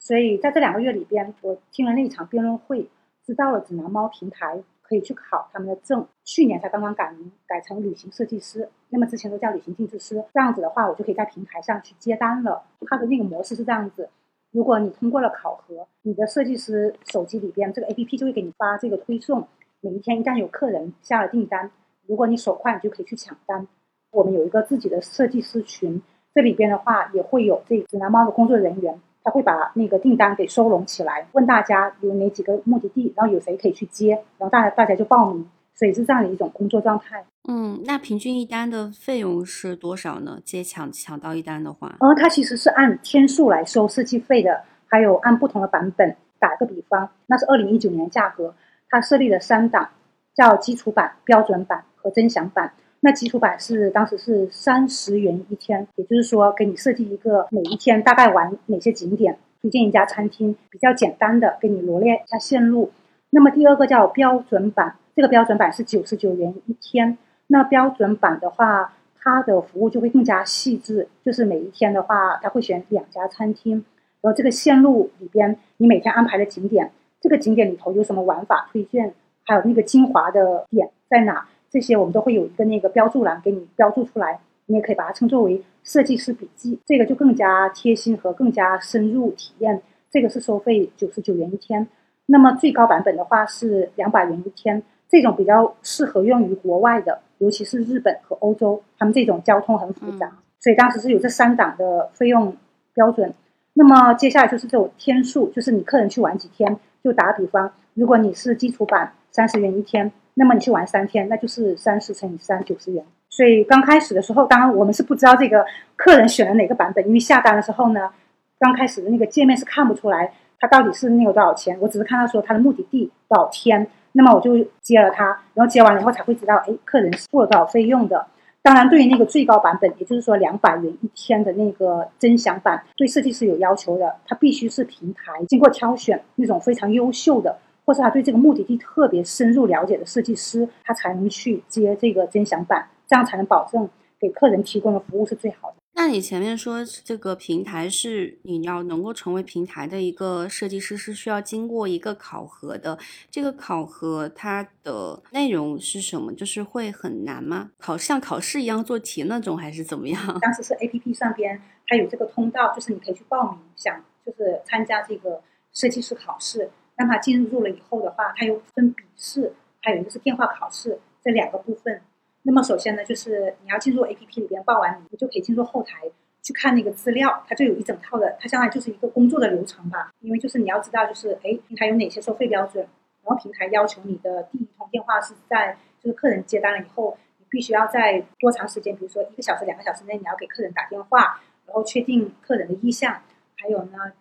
所以在这两个月里边，我听了那一场辩论会，知道了指南猫平台可以去考他们的证。去年才刚刚改名，改成旅行设计师，那么之前都叫旅行定制师。这样子的话，我就可以在平台上去接单了。它的那个模式是这样子：如果你通过了考核，你的设计师手机里边这个 APP 就会给你发这个推送。每一天一旦有客人下了订单，如果你手快，你就可以去抢单。我们有一个自己的设计师群，这里边的话也会有这指南猫的工作人员，他会把那个订单给收拢起来，问大家有哪几个目的地，然后有谁可以去接，然后大家大家就报名，所以是这样的一种工作状态。嗯，那平均一单的费用是多少呢？接抢抢到一单的话，呃，它其实是按天数来收设计费的，还有按不同的版本。打个比方，那是二零一九年价格，它设立了三档，叫基础版、标准版和尊享版。那基础版是当时是三十元一天，也就是说给你设计一个每一天大概玩哪些景点，推荐一家餐厅，比较简单的给你罗列一下线路。那么第二个叫标准版，这个标准版是九十九元一天。那标准版的话，它的服务就会更加细致，就是每一天的话，它会选两家餐厅，然后这个线路里边你每天安排的景点，这个景点里头有什么玩法推荐，还有那个精华的点在哪。这些我们都会有一个那个标注栏给你标注出来，你也可以把它称作为设计师笔记，这个就更加贴心和更加深入体验。这个是收费九十九元一天，那么最高版本的话是两百元一天，这种比较适合用于国外的，尤其是日本和欧洲，他们这种交通很复杂，所以当时是有这三档的费用标准。那么接下来就是这种天数，就是你客人去玩几天。就打比方，如果你是基础版三十元一天，那么你去玩三天，那就是三十乘以三九十元。所以刚开始的时候，当然我们是不知道这个客人选了哪个版本，因为下单的时候呢，刚开始的那个界面是看不出来他到底是那个多少钱，我只是看到说他的目的地多少天，那么我就接了他，然后接完了以后才会知道，哎，客人付了多少费用的。当然，对于那个最高版本，也就是说两百元一天的那个尊享版，对设计师有要求的，他必须是平台经过挑选那种非常优秀的，或是他对这个目的地特别深入了解的设计师，他才能去接这个尊享版，这样才能保证给客人提供的服务是最好的。那你前面说这个平台是你要能够成为平台的一个设计师，是需要经过一个考核的。这个考核它的内容是什么？就是会很难吗？考像考试一样做题那种，还是怎么样？当时是 A P P 上边它有这个通道，就是你可以去报名，想就是参加这个设计师考试。让他进入了以后的话，它又分笔试，还有一个是电话考试这两个部分。那么首先呢，就是你要进入 A P P 里边报完名，你就可以进入后台去看那个资料，它就有一整套的，它相当于就是一个工作的流程吧。因为就是你要知道，就是哎，平台有哪些收费标准，然后平台要求你的第一通电话是在就是客人接单了以后，你必须要在多长时间，比如说一个小时、两个小时内，你要给客人打电话，然后确定客人的意向，还有呢，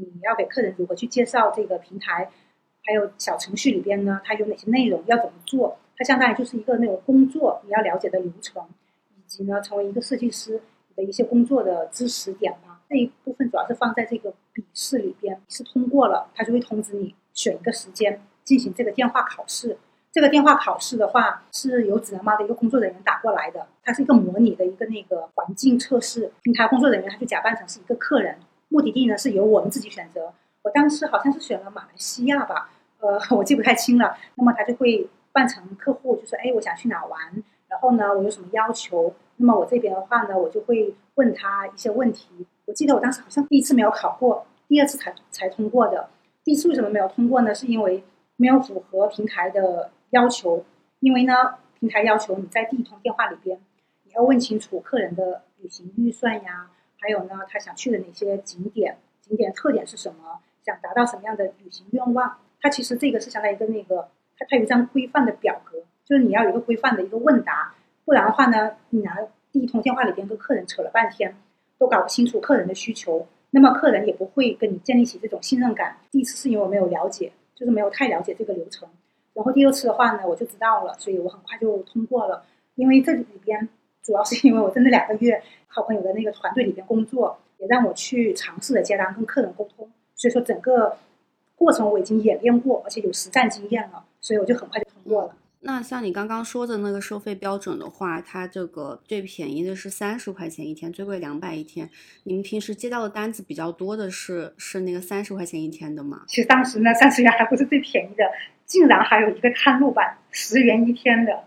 你要给客人如何去介绍这个平台，还有小程序里边呢，它有哪些内容要怎么做。它相当于就是一个那种工作你要了解的流程，以及呢成为一个设计师的一些工作的知识点吧。这一部分主要是放在这个笔试里边，是通过了，他就会通知你选一个时间进行这个电话考试。这个电话考试的话是由指南猫的一个工作人员打过来的，它是一个模拟的一个那个环境测试。平台工作人员他就假扮成是一个客人，目的地呢是由我们自己选择。我当时好像是选了马来西亚吧，呃，我记不太清了。那么他就会。扮成客户就说：“哎，我想去哪玩？然后呢，我有什么要求？那么我这边的话呢，我就会问他一些问题。我记得我当时好像第一次没有考过，第二次才才通过的。第一次为什么没有通过呢？是因为没有符合平台的要求。因为呢，平台要求你在第一通电话里边，你要问清楚客人的旅行预算呀，还有呢，他想去的哪些景点，景点特点是什么，想达到什么样的旅行愿望。他其实这个是相当于一个那个。”它有一张规范的表格，就是你要有一个规范的一个问答，不然的话呢，你拿第一通电话里边跟客人扯了半天，都搞不清楚客人的需求，那么客人也不会跟你建立起这种信任感。第一次是因为我没有了解，就是没有太了解这个流程，然后第二次的话呢，我就知道了，所以我很快就通过了。因为这里边主要是因为我在那两个月好朋友的那个团队里边工作，也让我去尝试的接单跟客人沟通，所以说整个过程我已经演练过，而且有实战经验了。所以我就很快就通过了。那像你刚刚说的那个收费标准的话，它这个最便宜的是三十块钱一天，最贵两百一天。你们平时接到的单子比较多的是是那个三十块钱一天的吗？其实当时那三十元还不是最便宜的，竟然还有一个探路版十元一天的。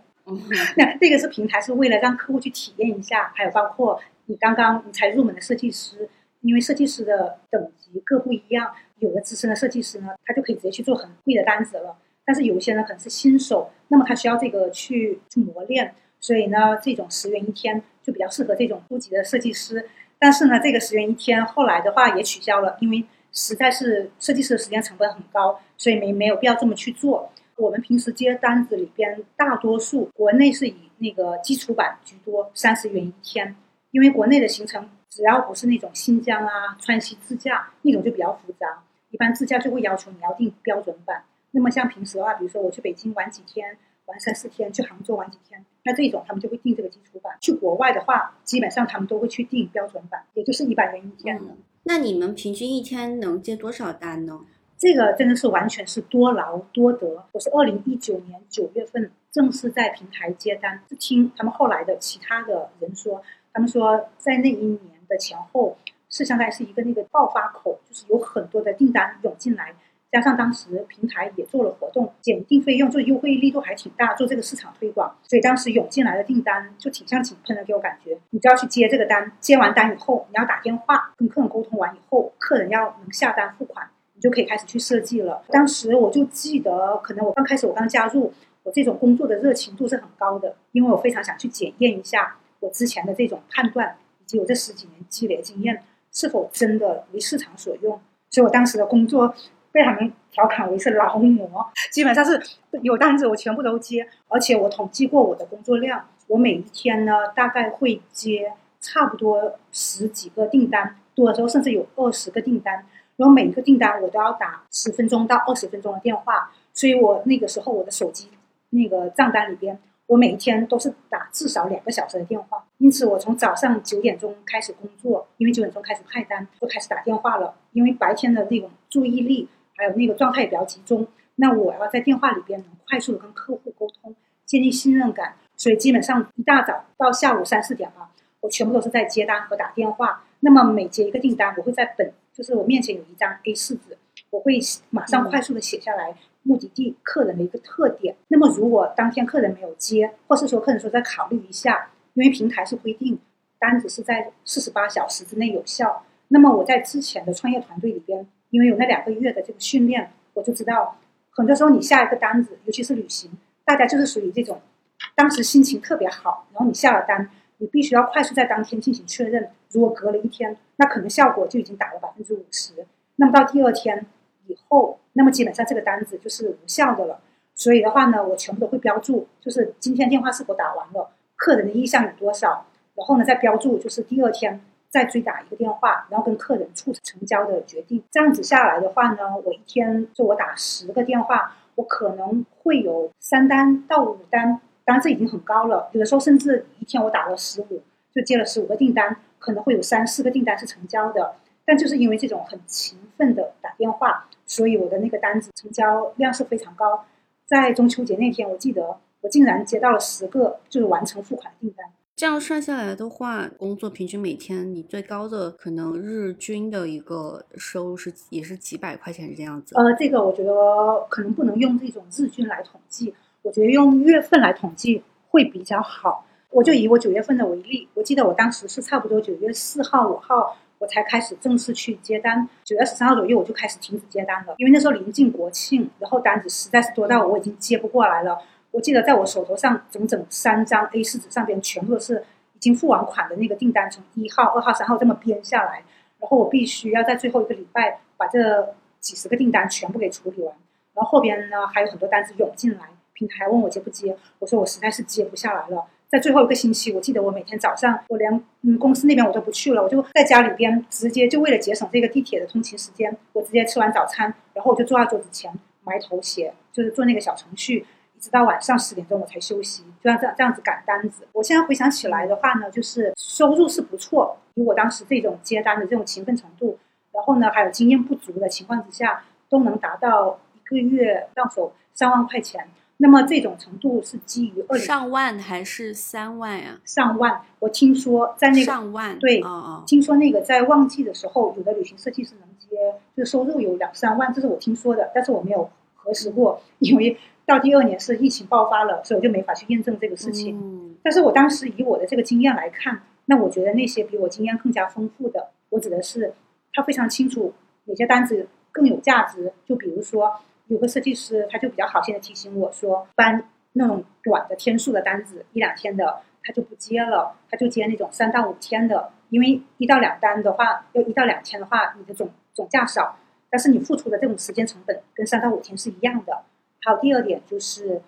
那这个是平台是为了让客户去体验一下，还有包括你刚刚你才入门的设计师，因为设计师的等级各不一样，有的资深的设计师呢，他就可以直接去做很贵的单子了。但是有一些呢可能是新手，那么他需要这个去去磨练，所以呢，这种十元一天就比较适合这种初级的设计师。但是呢，这个十元一天后来的话也取消了，因为实在是设计师的时间成本很高，所以没没有必要这么去做。我们平时接单子里边，大多数国内是以那个基础版居多，三十元一天。因为国内的行程只要不是那种新疆啊、川西自驾那种就比较复杂，一般自驾就会要求你要订标准版。那么像平时的话，比如说我去北京玩几天，玩三四天；去杭州玩几天，那这种他们就会订这个基础版。去国外的话，基本上他们都会去订标准版，也就是一百元一天。那你们平均一天能接多少单呢？这个真的是完全是多劳多得。我是二零一九年九月份正式在平台接单，是听他们后来的其他的人说，他们说在那一年的前后是相当于是一个那个爆发口，就是有很多的订单涌进来。加上当时平台也做了活动，减订费用，做优惠力度还挺大，做这个市场推广，所以当时涌进来的订单就挺像井喷的，给我感觉。你就要去接这个单，接完单以后，你要打电话跟客人沟通完以后，客人要能下单付款，就可以开始去设计了。当时我就记得，可能我刚开始我刚加入，我这种工作的热情度是很高的，因为我非常想去检验一下我之前的这种判断，以及我这十几年积累的经验是否真的为市场所用。所以我当时的工作被他们调侃为是劳模，基本上是有单子我全部都接，而且我统计过我的工作量，我每一天呢大概会接差不多十几个订单，多的时候甚至有二十个订单，然后每一个订单我都要打十分钟到二十分钟的电话，所以我那个时候我的手机那个账单里边。我每一天都是打至少两个小时的电话，因此我从早上九点钟开始工作，因为九点钟开始派单，就开始打电话了。因为白天的那种注意力还有那个状态也比较集中，那我要在电话里边能快速的跟客户沟通，建立信任感，所以基本上一大早到下午三四点吧，我全部都是在接单和打电话。那么每接一个订单，我会在本就是我面前有一张 A 四纸，我会马上快速的写下来。目的地客人的一个特点。那么，如果当天客人没有接，或是说客人说再考虑一下，因为平台是规定单子是在四十八小时之内有效。那么我在之前的创业团队里边，因为有那两个月的这个训练，我就知道，很多时候你下一个单子，尤其是旅行，大家就是属于这种，当时心情特别好，然后你下了单，你必须要快速在当天进行确认。如果隔了一天，那可能效果就已经打了百分之五十。那么到第二天。以后，那么基本上这个单子就是无效的了。所以的话呢，我全部都会标注，就是今天电话是否打完了，客人的意向有多少，然后呢再标注，就是第二天再追打一个电话，然后跟客人促成交的决定。这样子下来的话呢，我一天就我打十个电话，我可能会有三单到五单，当然这已经很高了。有的时候甚至一天我打了十五，就接了十五个订单，可能会有三四个订单是成交的。但就是因为这种很勤奋的打电话。所以我的那个单子成交量是非常高，在中秋节那天，我记得我竟然接到了十个就是完成付款的订单。这样算下来的话，工作平均每天你最高的可能日均的一个收入是也是几百块钱这样子。呃，这个我觉得可能不能用这种日均来统计，我觉得用月份来统计会比较好。我就以我九月份的为例，我记得我当时是差不多九月四号、五号。我才开始正式去接单，九月十三号左右我就开始停止接单了，因为那时候临近国庆，然后单子实在是多到我已经接不过来了。我记得在我手头上整整三张 A 四纸上边全部都是已经付完款的那个订单，从一号、二号、三号这么编下来，然后我必须要在最后一个礼拜把这几十个订单全部给处理完，然后后边呢还有很多单子涌进来，平台问我接不接，我说我实在是接不下来了。在最后一个星期，我记得我每天早上，我连嗯公司那边我都不去了，我就在家里边直接就为了节省这个地铁的通勤时间，我直接吃完早餐，然后我就坐在桌子前埋头写，就是做那个小程序，一直到晚上十点钟我才休息，就像这样这样子赶单子。我现在回想起来的话呢，就是收入是不错，以我当时这种接单的这种勤奋程度，然后呢还有经验不足的情况之下，都能达到一个月到手三万块钱。那么这种程度是基于二上万还是三万呀？上万，我听说在那个上万对，听说那个在旺季的时候，有的旅行设计师能接，就是收入有两三万，这是我听说的，但是我没有核实过，因为到第二年是疫情爆发了，所以我就没法去验证这个事情。嗯，但是我当时以我的这个经验来看，那我觉得那些比我经验更加丰富的，我指的是他非常清楚哪些单子更有价值，就比如说。有个设计师，他就比较好心的提醒我说，搬那种短的天数的单子，一两天的，他就不接了，他就接那种三到五天的，因为一到两单的话，要一到两天的话，你的总总价少，但是你付出的这种时间成本跟三到五天是一样的。还有第二点就是，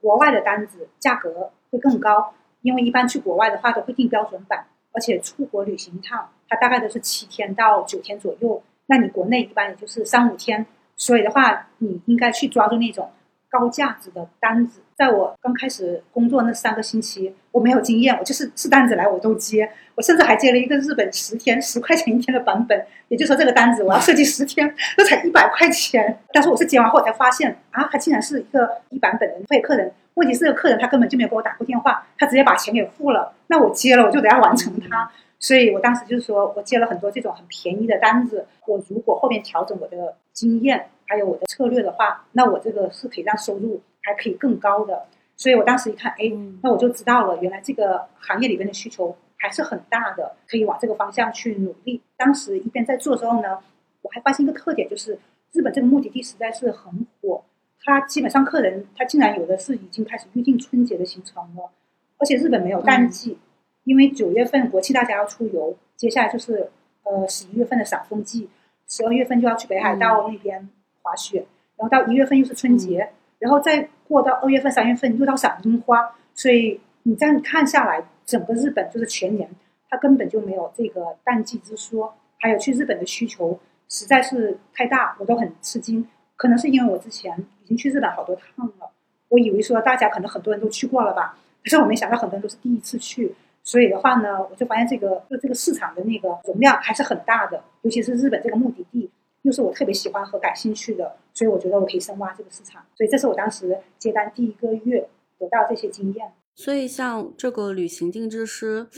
国外的单子价格会更高，因为一般去国外的话都会定标准版，而且出国旅行一趟，它大概都是七天到九天左右，那你国内一般也就是三五天。所以的话，你应该去抓住那种高价值的单子。在我刚开始工作那三个星期，我没有经验，我就是是单子来我都接。我甚至还接了一个日本十天十块钱一天的版本，也就是说这个单子我要设计十天，那才一百块钱。但是我是接完后才发现啊，他竟然是一个一版本的付给客人。问题是这个客人他根本就没有给我打过电话，他直接把钱给付了。那我接了，我就得要完成它。所以我当时就是说我接了很多这种很便宜的单子。我如果后面调整我的经验还有我的策略的话，那我这个是可以让收入还可以更高的。所以我当时一看，哎，那我就知道了，原来这个行业里边的需求还是很大的，可以往这个方向去努力。当时一边在做的时候呢，我还发现一个特点，就是日本这个目的地实在是很火，它基本上客人他竟然有的是已经开始预定春节的行程了，而且日本没有淡季。因为九月份国庆大家要出游，接下来就是呃十一月份的赏枫季，十二月份就要去北海道那边滑雪，然后到一月份又是春节，然后再过到二月份、三月份又到赏樱花，所以你这样看下来，整个日本就是全年它根本就没有这个淡季之说。还有去日本的需求实在是太大，我都很吃惊。可能是因为我之前已经去日本好多趟了，我以为说大家可能很多人都去过了吧，可是我没想到很多人都是第一次去。所以的话呢，我就发现这个就这个市场的那个容量还是很大的，尤其是日本这个目的地，又是我特别喜欢和感兴趣的，所以我觉得我可以深挖这个市场。所以这是我当时接单第一个月得到这些经验。所以像这个旅行定制师。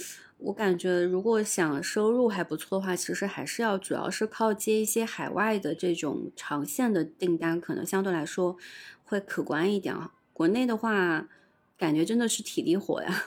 我感觉，如果想收入还不错的话，其实还是要主要是靠接一些海外的这种长线的订单，可能相对来说会可观一点啊。国内的话，感觉真的是体力活呀。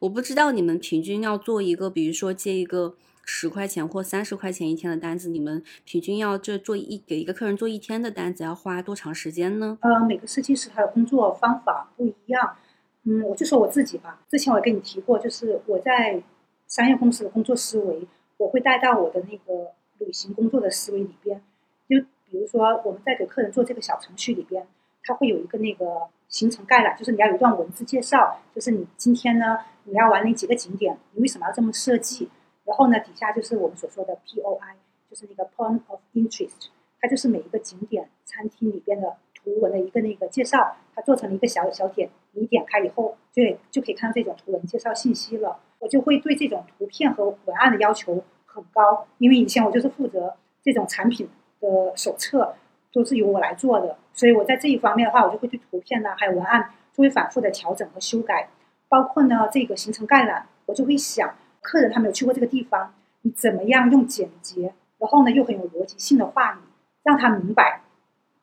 我不知道你们平均要做一个，比如说接一个十块钱或三十块钱一天的单子，你们平均要这做一给一个客人做一天的单子，要花多长时间呢？呃，每个设计师他的工作方法不一样。嗯，我就说我自己吧。之前我跟你提过，就是我在。商业公司的工作思维，我会带到我的那个旅行工作的思维里边。就比如说，我们在给客人做这个小程序里边，它会有一个那个行程概览，就是你要有一段文字介绍，就是你今天呢，你要玩哪几个景点，你为什么要这么设计？然后呢，底下就是我们所说的 POI，就是那个 Point of Interest，它就是每一个景点餐厅里边的图文的一个那个介绍，它做成了一个小小点，你点开以后，就就可以看到这种图文介绍信息了。我就会对这种图片和文案的要求很高，因为以前我就是负责这种产品的手册，都是由我来做的，所以我在这一方面的话，我就会对图片呢还有文案就会反复的调整和修改，包括呢这个行程概览，我就会想客人他没有去过这个地方，你怎么样用简洁，然后呢又很有逻辑性的话语，让他明白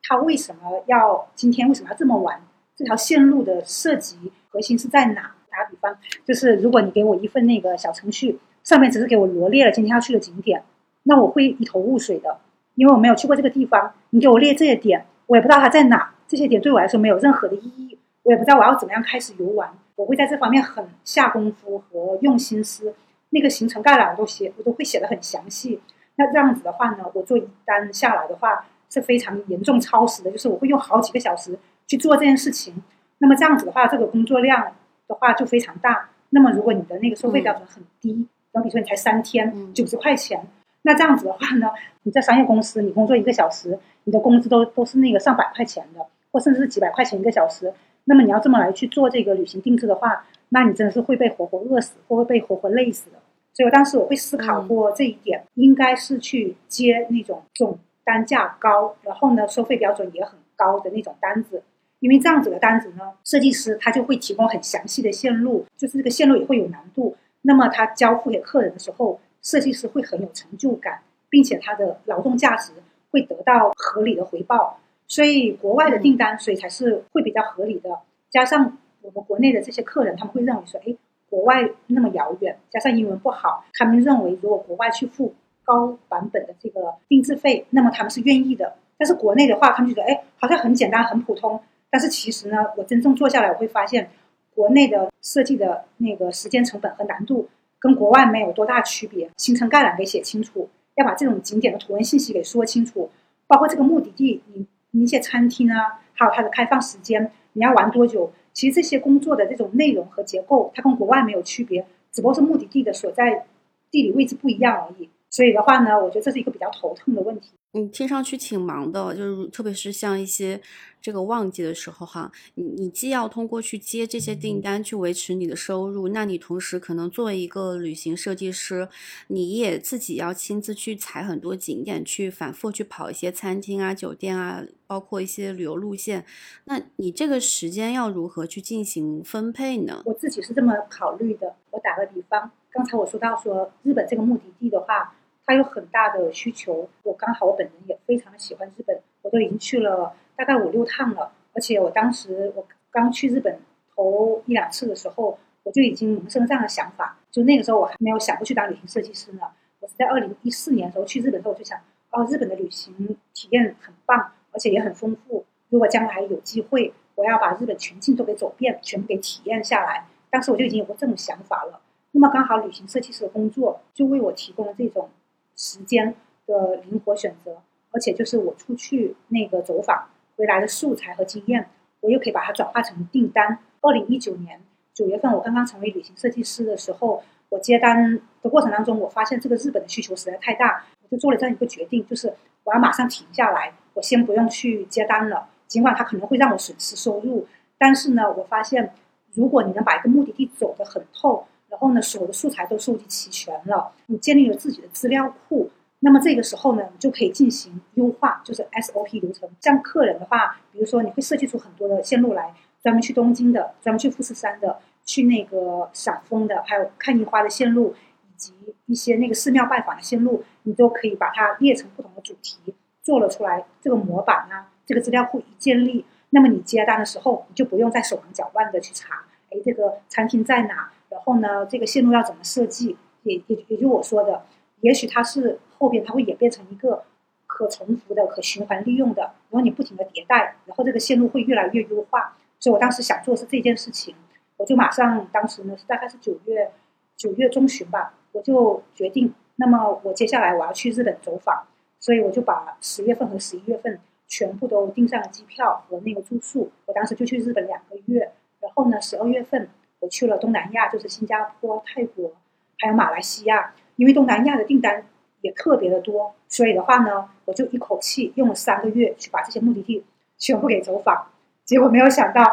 他为什么要今天为什么要这么玩，这条线路的设计核心是在哪。打比方，就是如果你给我一份那个小程序，上面只是给我罗列了今天要去的景点，那我会一头雾水的，因为我没有去过这个地方。你给我列这些点，我也不知道它在哪，这些点对我来说没有任何的意义，我也不知道我要怎么样开始游玩。我会在这方面很下功夫和用心思，那个行程概览我都写，我都会写的很详细。那这样子的话呢，我做一单下来的话是非常严重超时的，就是我会用好几个小时去做这件事情。那么这样子的话，这个工作量。的话就非常大。那么，如果你的那个收费标准很低，然后比如说你才三天九十块钱，那这样子的话呢，你在商业公司你工作一个小时，你的工资都都是那个上百块钱的，或甚至是几百块钱一个小时。那么你要这么来去做这个旅行定制的话，那你真的是会被活活饿死，或会被活活累死的。所以我当时我会思考过这一点，应该是去接那种总单价高，然后呢收费标准也很高的那种单子。因为这样子的单子呢，设计师他就会提供很详细的线路，就是这个线路也会有难度。那么他交付给客人的时候，设计师会很有成就感，并且他的劳动价值会得到合理的回报。所以国外的订单，所以才是会比较合理的。加上我们国内的这些客人，他们会认为说，哎，国外那么遥远，加上英文不好，他们认为如果国外去付高版本的这个定制费，那么他们是愿意的。但是国内的话，他们觉得，哎，好像很简单，很普通。但是其实呢，我真正做下来，我会发现，国内的设计的那个时间成本和难度跟国外没有多大区别。行程概览给写清楚，要把这种景点的图文信息给说清楚，包括这个目的地，你一些餐厅啊，还有它的开放时间，你要玩多久？其实这些工作的这种内容和结构，它跟国外没有区别，只不过是目的地的所在地理位置不一样而已。所以的话呢，我觉得这是一个比较头痛的问题。嗯，听上去挺忙的，就是特别是像一些这个旺季的时候哈，你你既要通过去接这些订单去维持你的收入，那你同时可能作为一个旅行设计师，你也自己要亲自去踩很多景点，去反复去跑一些餐厅啊、酒店啊，包括一些旅游路线，那你这个时间要如何去进行分配呢？我自己是这么考虑的，我打个比方，刚才我说到说日本这个目的地的话。它有很大的需求，我刚好我本人也非常的喜欢日本，我都已经去了大概五六趟了，而且我当时我刚去日本头一两次的时候，我就已经萌生这样的想法，就那个时候我还没有想过去当旅行设计师呢。我是在二零一四年的时候去日本的时候，我就想，哦，日本的旅行体验很棒，而且也很丰富。如果将来有机会，我要把日本全境都给走遍，全部给体验下来。当时我就已经有过这种想法了。那么刚好旅行设计师的工作就为我提供了这种。时间的灵活选择，而且就是我出去那个走访回来的素材和经验，我又可以把它转化成订单。二零一九年九月份，我刚刚成为旅行设计师的时候，我接单的过程当中，我发现这个日本的需求实在太大，我就做了这样一个决定，就是我要马上停下来，我先不用去接单了，尽管它可能会让我损失收入，但是呢，我发现如果你能把一个目的地走得很透。然后呢，所有的素材都收集齐全了，你建立了自己的资料库，那么这个时候呢，你就可以进行优化，就是 SOP 流程。像客人的话，比如说你会设计出很多的线路来，专门去东京的，专门去富士山的，去那个赏枫的，还有看樱花的线路，以及一些那个寺庙拜访的线路，你都可以把它列成不同的主题，做了出来。这个模板啊，这个资料库一建立，那么你接单的时候，你就不用再手忙脚乱的去查，哎，这个餐厅在哪？然后呢，这个线路要怎么设计？也也也就我说的，也许它是后边它会演变成一个可重复的、可循环利用的，然后你不停的迭代，然后这个线路会越来越优化。所以我当时想做是这件事情，我就马上当时呢是大概是九月九月中旬吧，我就决定，那么我接下来我要去日本走访，所以我就把十月份和十一月份全部都订上了机票和那个住宿，我当时就去日本两个月，然后呢十二月份。我去了东南亚，就是新加坡、泰国，还有马来西亚。因为东南亚的订单也特别的多，所以的话呢，我就一口气用了三个月去把这些目的地全部给走访。结果没有想到，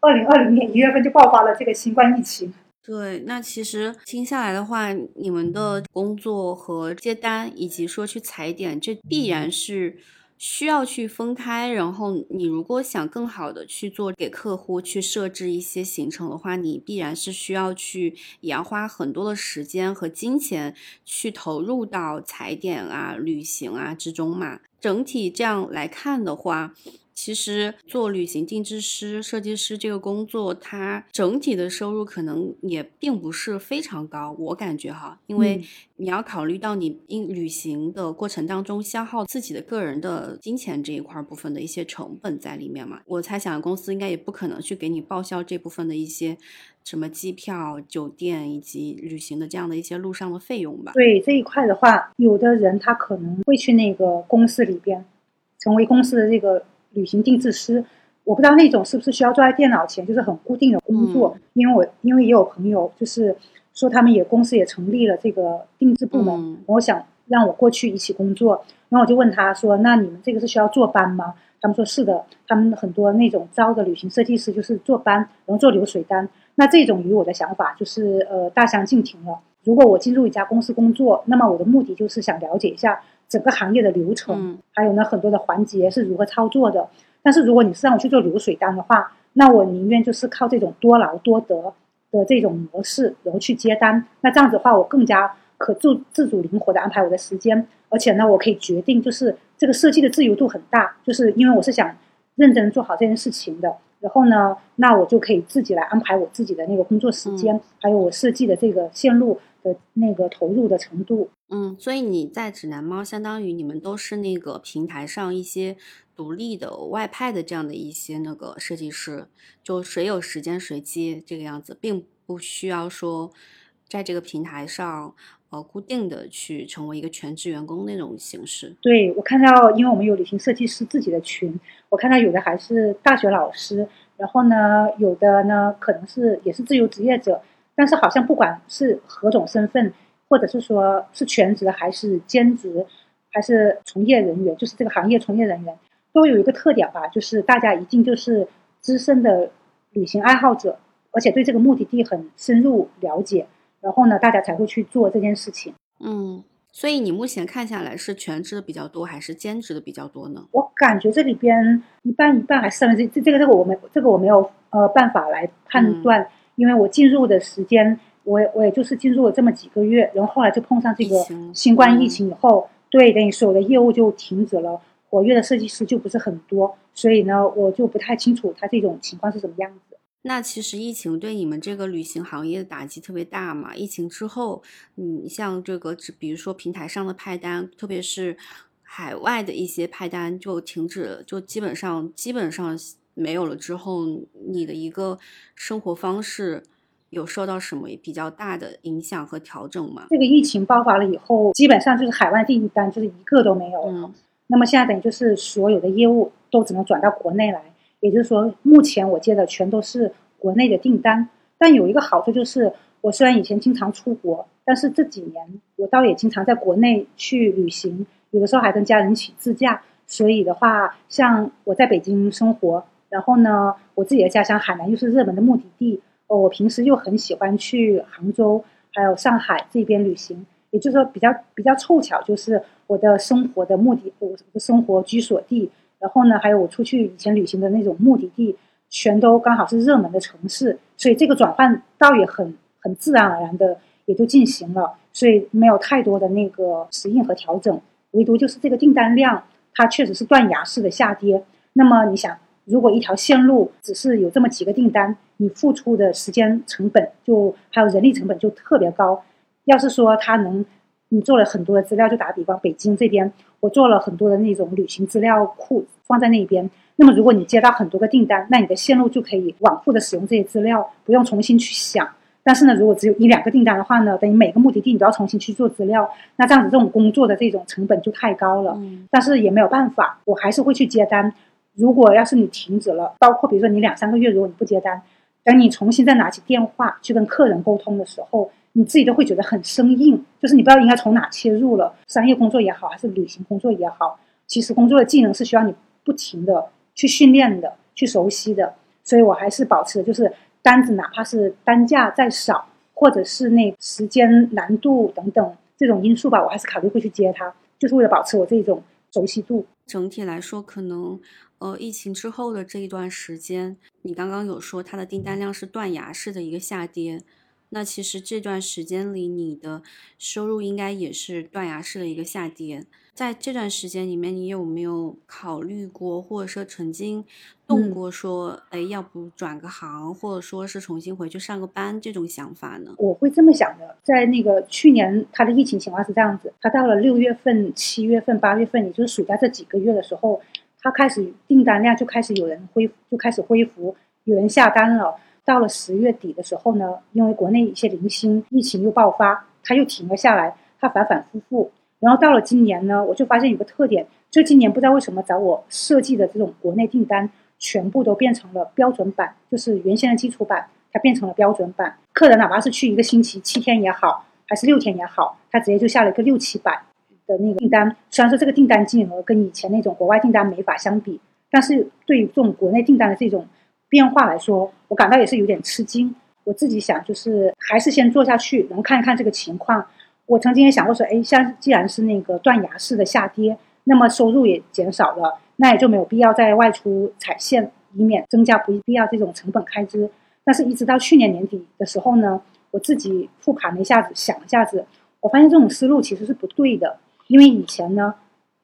二零二零年一月份就爆发了这个新冠疫情。对，那其实听下来的话，你们的工作和接单，以及说去踩点，这必然是。需要去分开，然后你如果想更好的去做给客户去设置一些行程的话，你必然是需要去也要花很多的时间和金钱去投入到踩点啊、旅行啊之中嘛。整体这样来看的话。其实做旅行定制师、设计师这个工作，它整体的收入可能也并不是非常高，我感觉哈，因为你要考虑到你因旅行的过程当中消耗自己的个人的金钱这一块部分的一些成本在里面嘛。我猜想公司应该也不可能去给你报销这部分的一些什么机票、酒店以及旅行的这样的一些路上的费用吧。对这一块的话，有的人他可能会去那个公司里边，成为公司的这个。旅行定制师，我不知道那种是不是需要坐在电脑前，就是很固定的工作。因为我因为也有朋友，就是说他们也公司也成立了这个定制部门，我想让我过去一起工作。然后我就问他说：“那你们这个是需要坐班吗？”他们说是的，他们很多那种招的旅行设计师就是坐班，然后做流水单。那这种与我的想法就是呃大相径庭了。如果我进入一家公司工作，那么我的目的就是想了解一下。整个行业的流程，还有呢很多的环节是如何操作的。但是如果你是让我去做流水单的话，那我宁愿就是靠这种多劳多得的这种模式，然后去接单。那这样子的话，我更加可自自主灵活的安排我的时间，而且呢，我可以决定就是这个设计的自由度很大，就是因为我是想认真做好这件事情的。然后呢，那我就可以自己来安排我自己的那个工作时间，还有我设计的这个线路的那个投入的程度。嗯，所以你在指南猫，相当于你们都是那个平台上一些独立的外派的这样的一些那个设计师，就谁有时间谁接这个样子，并不需要说在这个平台上。呃，固定的去成为一个全职员工那种形式。对我看到，因为我们有旅行设计师自己的群，我看到有的还是大学老师，然后呢，有的呢可能是也是自由职业者，但是好像不管是何种身份，或者是说是全职还是兼职，还是从业人员，就是这个行业从业人员，都有一个特点吧，就是大家一定就是资深的旅行爱好者，而且对这个目的地很深入了解。然后呢，大家才会去做这件事情。嗯，所以你目前看下来是全职的比较多，还是兼职的比较多呢？我感觉这里边一半一半，还是三分之。这这个这个我没这个我没有呃办法来判断，因为我进入的时间，我我也就是进入了这么几个月，然后后来就碰上这个新冠疫情以后，对，等于所有的业务就停止了，活跃的设计师就不是很多，所以呢，我就不太清楚他这种情况是什么样子。那其实疫情对你们这个旅行行业的打击特别大嘛？疫情之后，你像这个，比如说平台上的派单，特别是海外的一些派单就停止了，就基本上基本上没有了。之后，你的一个生活方式有受到什么比较大的影响和调整吗？这个疫情爆发了以后，基本上就是海外订单就是一个都没有了。那么现在等于就是所有的业务都只能转到国内来，也就是说，目前我接的全都是国内的订单。但有一个好处就是，我虽然以前经常出国，但是这几年我倒也经常在国内去旅行，有的时候还跟家人一起自驾。所以的话，像我在北京生活，然后呢，我自己的家乡海南又是热门的目的地，呃，我平时又很喜欢去杭州还有上海这边旅行，也就是说比较比较凑巧，就是我的生活的目的，我的生活居所地，然后呢，还有我出去以前旅行的那种目的地，全都刚好是热门的城市，所以这个转换倒也很很自然而然的也就进行了，所以没有太多的那个适应和调整，唯独就是这个订单量。它确实是断崖式的下跌。那么你想，如果一条线路只是有这么几个订单，你付出的时间成本就还有人力成本就特别高。要是说它能，你做了很多的资料，就打比方，北京这边我做了很多的那种旅行资料库放在那边。那么如果你接到很多个订单，那你的线路就可以往复的使用这些资料，不用重新去想。但是呢，如果只有一两个订单的话呢，等于每个目的地你都要重新去做资料，那这样子这种工作的这种成本就太高了。嗯。但是也没有办法，我还是会去接单。如果要是你停止了，包括比如说你两三个月，如果你不接单，等你重新再拿起电话去跟客人沟通的时候，你自己都会觉得很生硬，就是你不知道应该从哪切入了。商业工作也好，还是旅行工作也好，其实工作的技能是需要你不停的去训练的、去熟悉的。所以我还是保持就是。单子哪怕是单价再少，或者是那时间难度等等这种因素吧，我还是考虑会去接它，就是为了保持我这种熟悉度。整体来说，可能呃疫情之后的这一段时间，你刚刚有说它的订单量是断崖式的一个下跌。那其实这段时间里，你的收入应该也是断崖式的一个下跌。在这段时间里面，你有没有考虑过，或者说曾经动过说，哎，要不转个行，或者说是重新回去上个班这种想法呢？我会这么想的。在那个去年，它的疫情情况是这样子：，它到了六月份、七月份、八月份，也就是暑假这几个月的时候，它开始订单量就开始有人恢，就开始恢复，有人下单了。到了十月底的时候呢，因为国内一些零星疫情又爆发，它又停了下来，它反反复复。然后到了今年呢，我就发现有个特点，就今年不知道为什么找我设计的这种国内订单，全部都变成了标准版，就是原先的基础版，它变成了标准版。客人哪怕是去一个星期七天也好，还是六天也好，他直接就下了一个六七百的那个订单。虽然说这个订单金额跟以前那种国外订单没法相比，但是对于这种国内订单的这种。变化来说，我感到也是有点吃惊。我自己想，就是还是先做下去，然后看一看这个情况。我曾经也想过说，哎，像既然是那个断崖式的下跌，那么收入也减少了，那也就没有必要再外出踩线，以免增加不必要这种成本开支。但是，一直到去年年底的时候呢，我自己复盘了一下子，想了一下子，我发现这种思路其实是不对的。因为以前呢，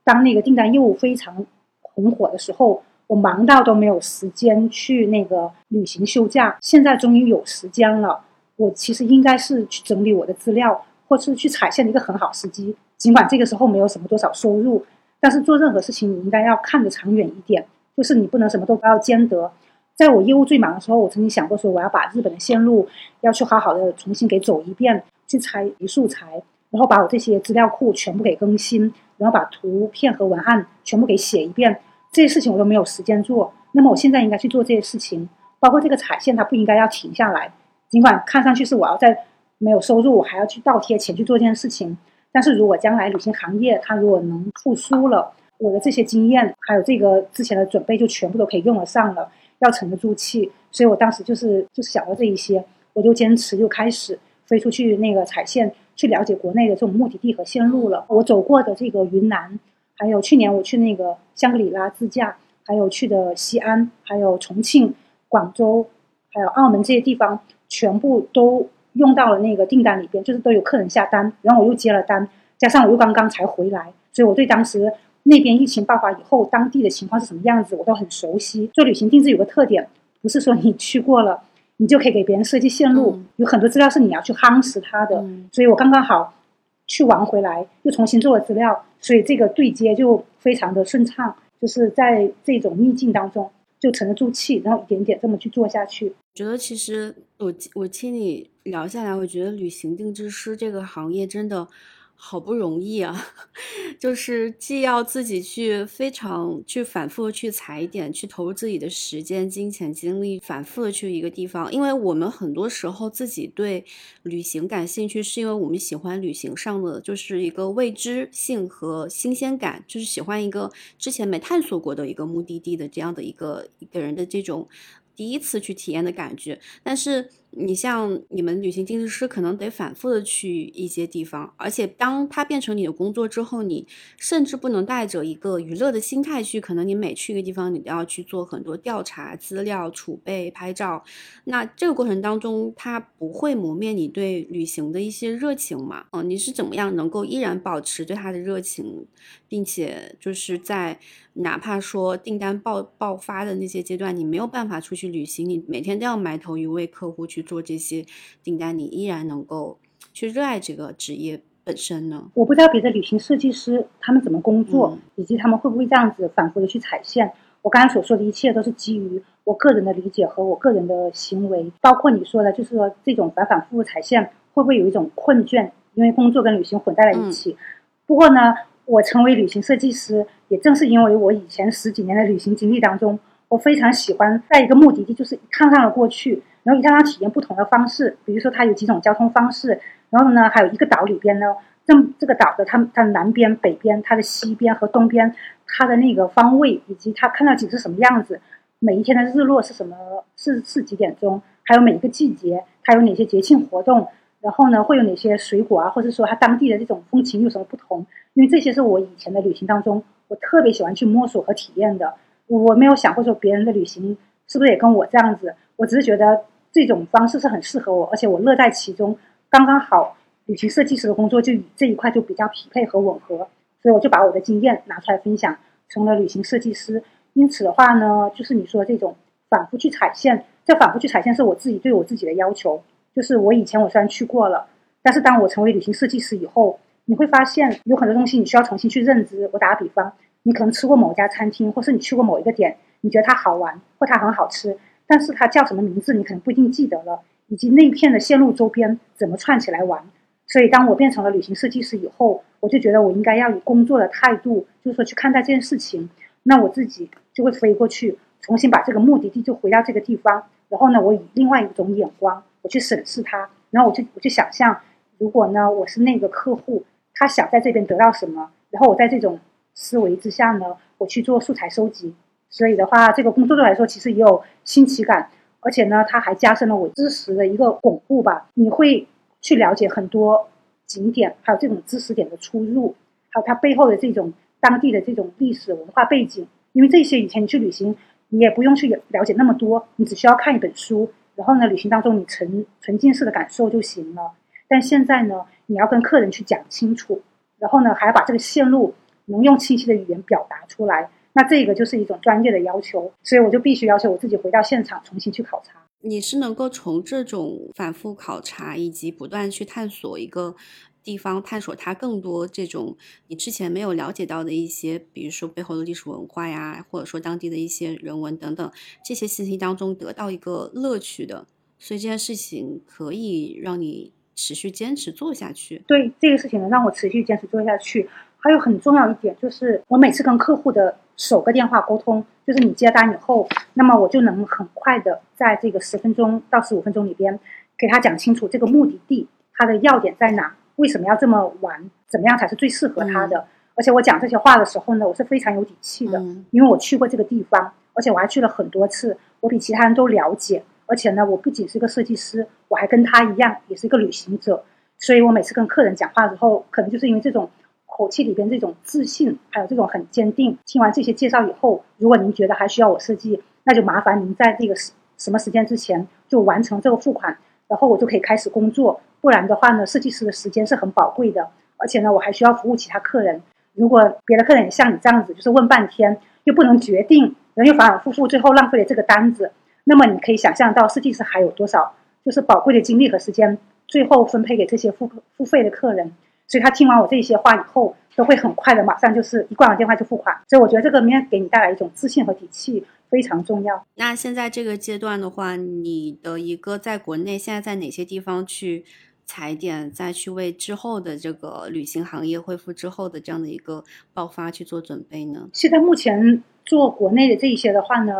当那个订单业务非常红火的时候。我忙到都没有时间去那个旅行休假，现在终于有时间了。我其实应该是去整理我的资料，或是去踩线的一个很好时机。尽管这个时候没有什么多少收入，但是做任何事情你应该要看得长远一点，就是你不能什么都不要兼得。在我业务最忙的时候，我曾经想过说，我要把日本的线路要去好好的重新给走一遍，去采一素材，然后把我这些资料库全部给更新，然后把图片和文案全部给写一遍。这些事情我都没有时间做，那么我现在应该去做这些事情，包括这个踩线，它不应该要停下来。尽管看上去是我要在没有收入，我还要去倒贴钱去做这件事情，但是如果将来旅行行业它如果能复苏了，我的这些经验还有这个之前的准备就全部都可以用得上了，要沉得住气。所以我当时就是就是想到这一些，我就坚持又开始飞出去那个踩线，去了解国内的这种目的地和线路了。我走过的这个云南。还有去年我去那个香格里拉自驾，还有去的西安，还有重庆、广州，还有澳门这些地方，全部都用到了那个订单里边，就是都有客人下单，然后我又接了单，加上我又刚刚才回来，所以我对当时那边疫情爆发以后当地的情况是什么样子，我都很熟悉。做旅行定制有个特点，不是说你去过了，你就可以给别人设计线路，有很多资料是你要去夯实它的，所以我刚刚好。去玩回来，又重新做了资料，所以这个对接就非常的顺畅，就是在这种逆境当中就沉得住气，然后一点点这么去做下去。觉得其实我我听你聊下来，我觉得旅行定制师这个行业真的。好不容易啊，就是既要自己去非常去反复的去踩点，去投入自己的时间、金钱、精力，反复的去一个地方。因为我们很多时候自己对旅行感兴趣，是因为我们喜欢旅行上的就是一个未知性和新鲜感，就是喜欢一个之前没探索过的一个目的地的这样的一个一个人的这种第一次去体验的感觉，但是。你像你们旅行定制师，可能得反复的去一些地方，而且当它变成你的工作之后，你甚至不能带着一个娱乐的心态去。可能你每去一个地方，你都要去做很多调查、资料储备、拍照。那这个过程当中，它不会磨灭你对旅行的一些热情嘛？嗯，你是怎么样能够依然保持对它的热情，并且就是在哪怕说订单爆爆发的那些阶段，你没有办法出去旅行，你每天都要埋头于为客户去。做这些订单，你依然能够去热爱这个职业本身呢？我不知道别的旅行设计师他们怎么工作，以及他们会不会这样子反复的去踩线。我刚才所说的一切都是基于我个人的理解和我个人的行为，包括你说的，就是说这种反反复复踩线会不会有一种困倦？因为工作跟旅行混在了一起。不过呢，我成为旅行设计师，也正是因为我以前十几年的旅行经历当中，我非常喜欢在一个目的地就是看上了过去。然后一让他体验不同的方式，比如说它有几种交通方式，然后呢，还有一个岛里边呢，这这个岛的它它的南边、北边、它的西边和东边，它的那个方位以及它看到景是什么样子，每一天的日落是什么是是几点钟，还有每一个季节它有哪些节庆活动，然后呢会有哪些水果啊，或者说它当地的这种风情有什么不同？因为这些是我以前的旅行当中，我特别喜欢去摸索和体验的。我没有想过说别人的旅行是不是也跟我这样子，我只是觉得。这种方式是很适合我，而且我乐在其中，刚刚好。旅行设计师的工作就与这一块就比较匹配和吻合，所以我就把我的经验拿出来分享，成了旅行设计师。因此的话呢，就是你说这种反复去踩线，这反复去踩线是我自己对我自己的要求。就是我以前我虽然去过了，但是当我成为旅行设计师以后，你会发现有很多东西你需要重新去认知。我打个比方，你可能吃过某家餐厅，或是你去过某一个点，你觉得它好玩或它很好吃。但是它叫什么名字，你可能不一定记得了，以及那一片的线路周边怎么串起来玩。所以，当我变成了旅行设计师以后，我就觉得我应该要以工作的态度，就是说去看待这件事情。那我自己就会飞过去，重新把这个目的地就回到这个地方。然后呢，我以另外一种眼光，我去审视它。然后我就我就想象，如果呢我是那个客户，他想在这边得到什么，然后我在这种思维之下呢，我去做素材收集。所以的话，这个工作对我来说其实也有新奇感，而且呢，它还加深了我知识的一个巩固吧。你会去了解很多景点，还有这种知识点的出入，还有它背后的这种当地的这种历史文化背景。因为这些以前你去旅行，你也不用去了解那么多，你只需要看一本书，然后呢，旅行当中你沉沉浸式的感受就行了。但现在呢，你要跟客人去讲清楚，然后呢，还要把这个线路能用清晰的语言表达出来。那这个就是一种专业的要求，所以我就必须要求我自己回到现场重新去考察。你是能够从这种反复考察以及不断去探索一个地方，探索它更多这种你之前没有了解到的一些，比如说背后的历史文化呀，或者说当地的一些人文等等这些信息当中得到一个乐趣的，所以这件事情可以让你持续坚持做下去。对这个事情能让我持续坚持做下去。还有很重要一点就是，我每次跟客户的首个电话沟通，就是你接单以后，那么我就能很快的在这个十分钟到十五分钟里边，给他讲清楚这个目的地它的要点在哪，为什么要这么玩，怎么样才是最适合他的。而且我讲这些话的时候呢，我是非常有底气的，因为我去过这个地方，而且我还去了很多次，我比其他人都了解。而且呢，我不仅是一个设计师，我还跟他一样，也是一个旅行者。所以我每次跟客人讲话的时候，可能就是因为这种。口气里边这种自信，还有这种很坚定。听完这些介绍以后，如果您觉得还需要我设计，那就麻烦您在这个什什么时间之前就完成这个付款，然后我就可以开始工作。不然的话呢，设计师的时间是很宝贵的，而且呢，我还需要服务其他客人。如果别的客人也像你这样子，就是问半天又不能决定，然后又反反复复，最后浪费了这个单子，那么你可以想象到设计师还有多少就是宝贵的精力和时间，最后分配给这些付付费的客人。所以他听完我这些话以后，都会很快的马上就是一挂完电话就付款。所以我觉得这个面给你带来一种自信和底气，非常重要。那现在这个阶段的话，你的一个在国内现在在哪些地方去踩点，再去为之后的这个旅行行业恢复之后的这样的一个爆发去做准备呢？现在目前做国内的这一些的话呢，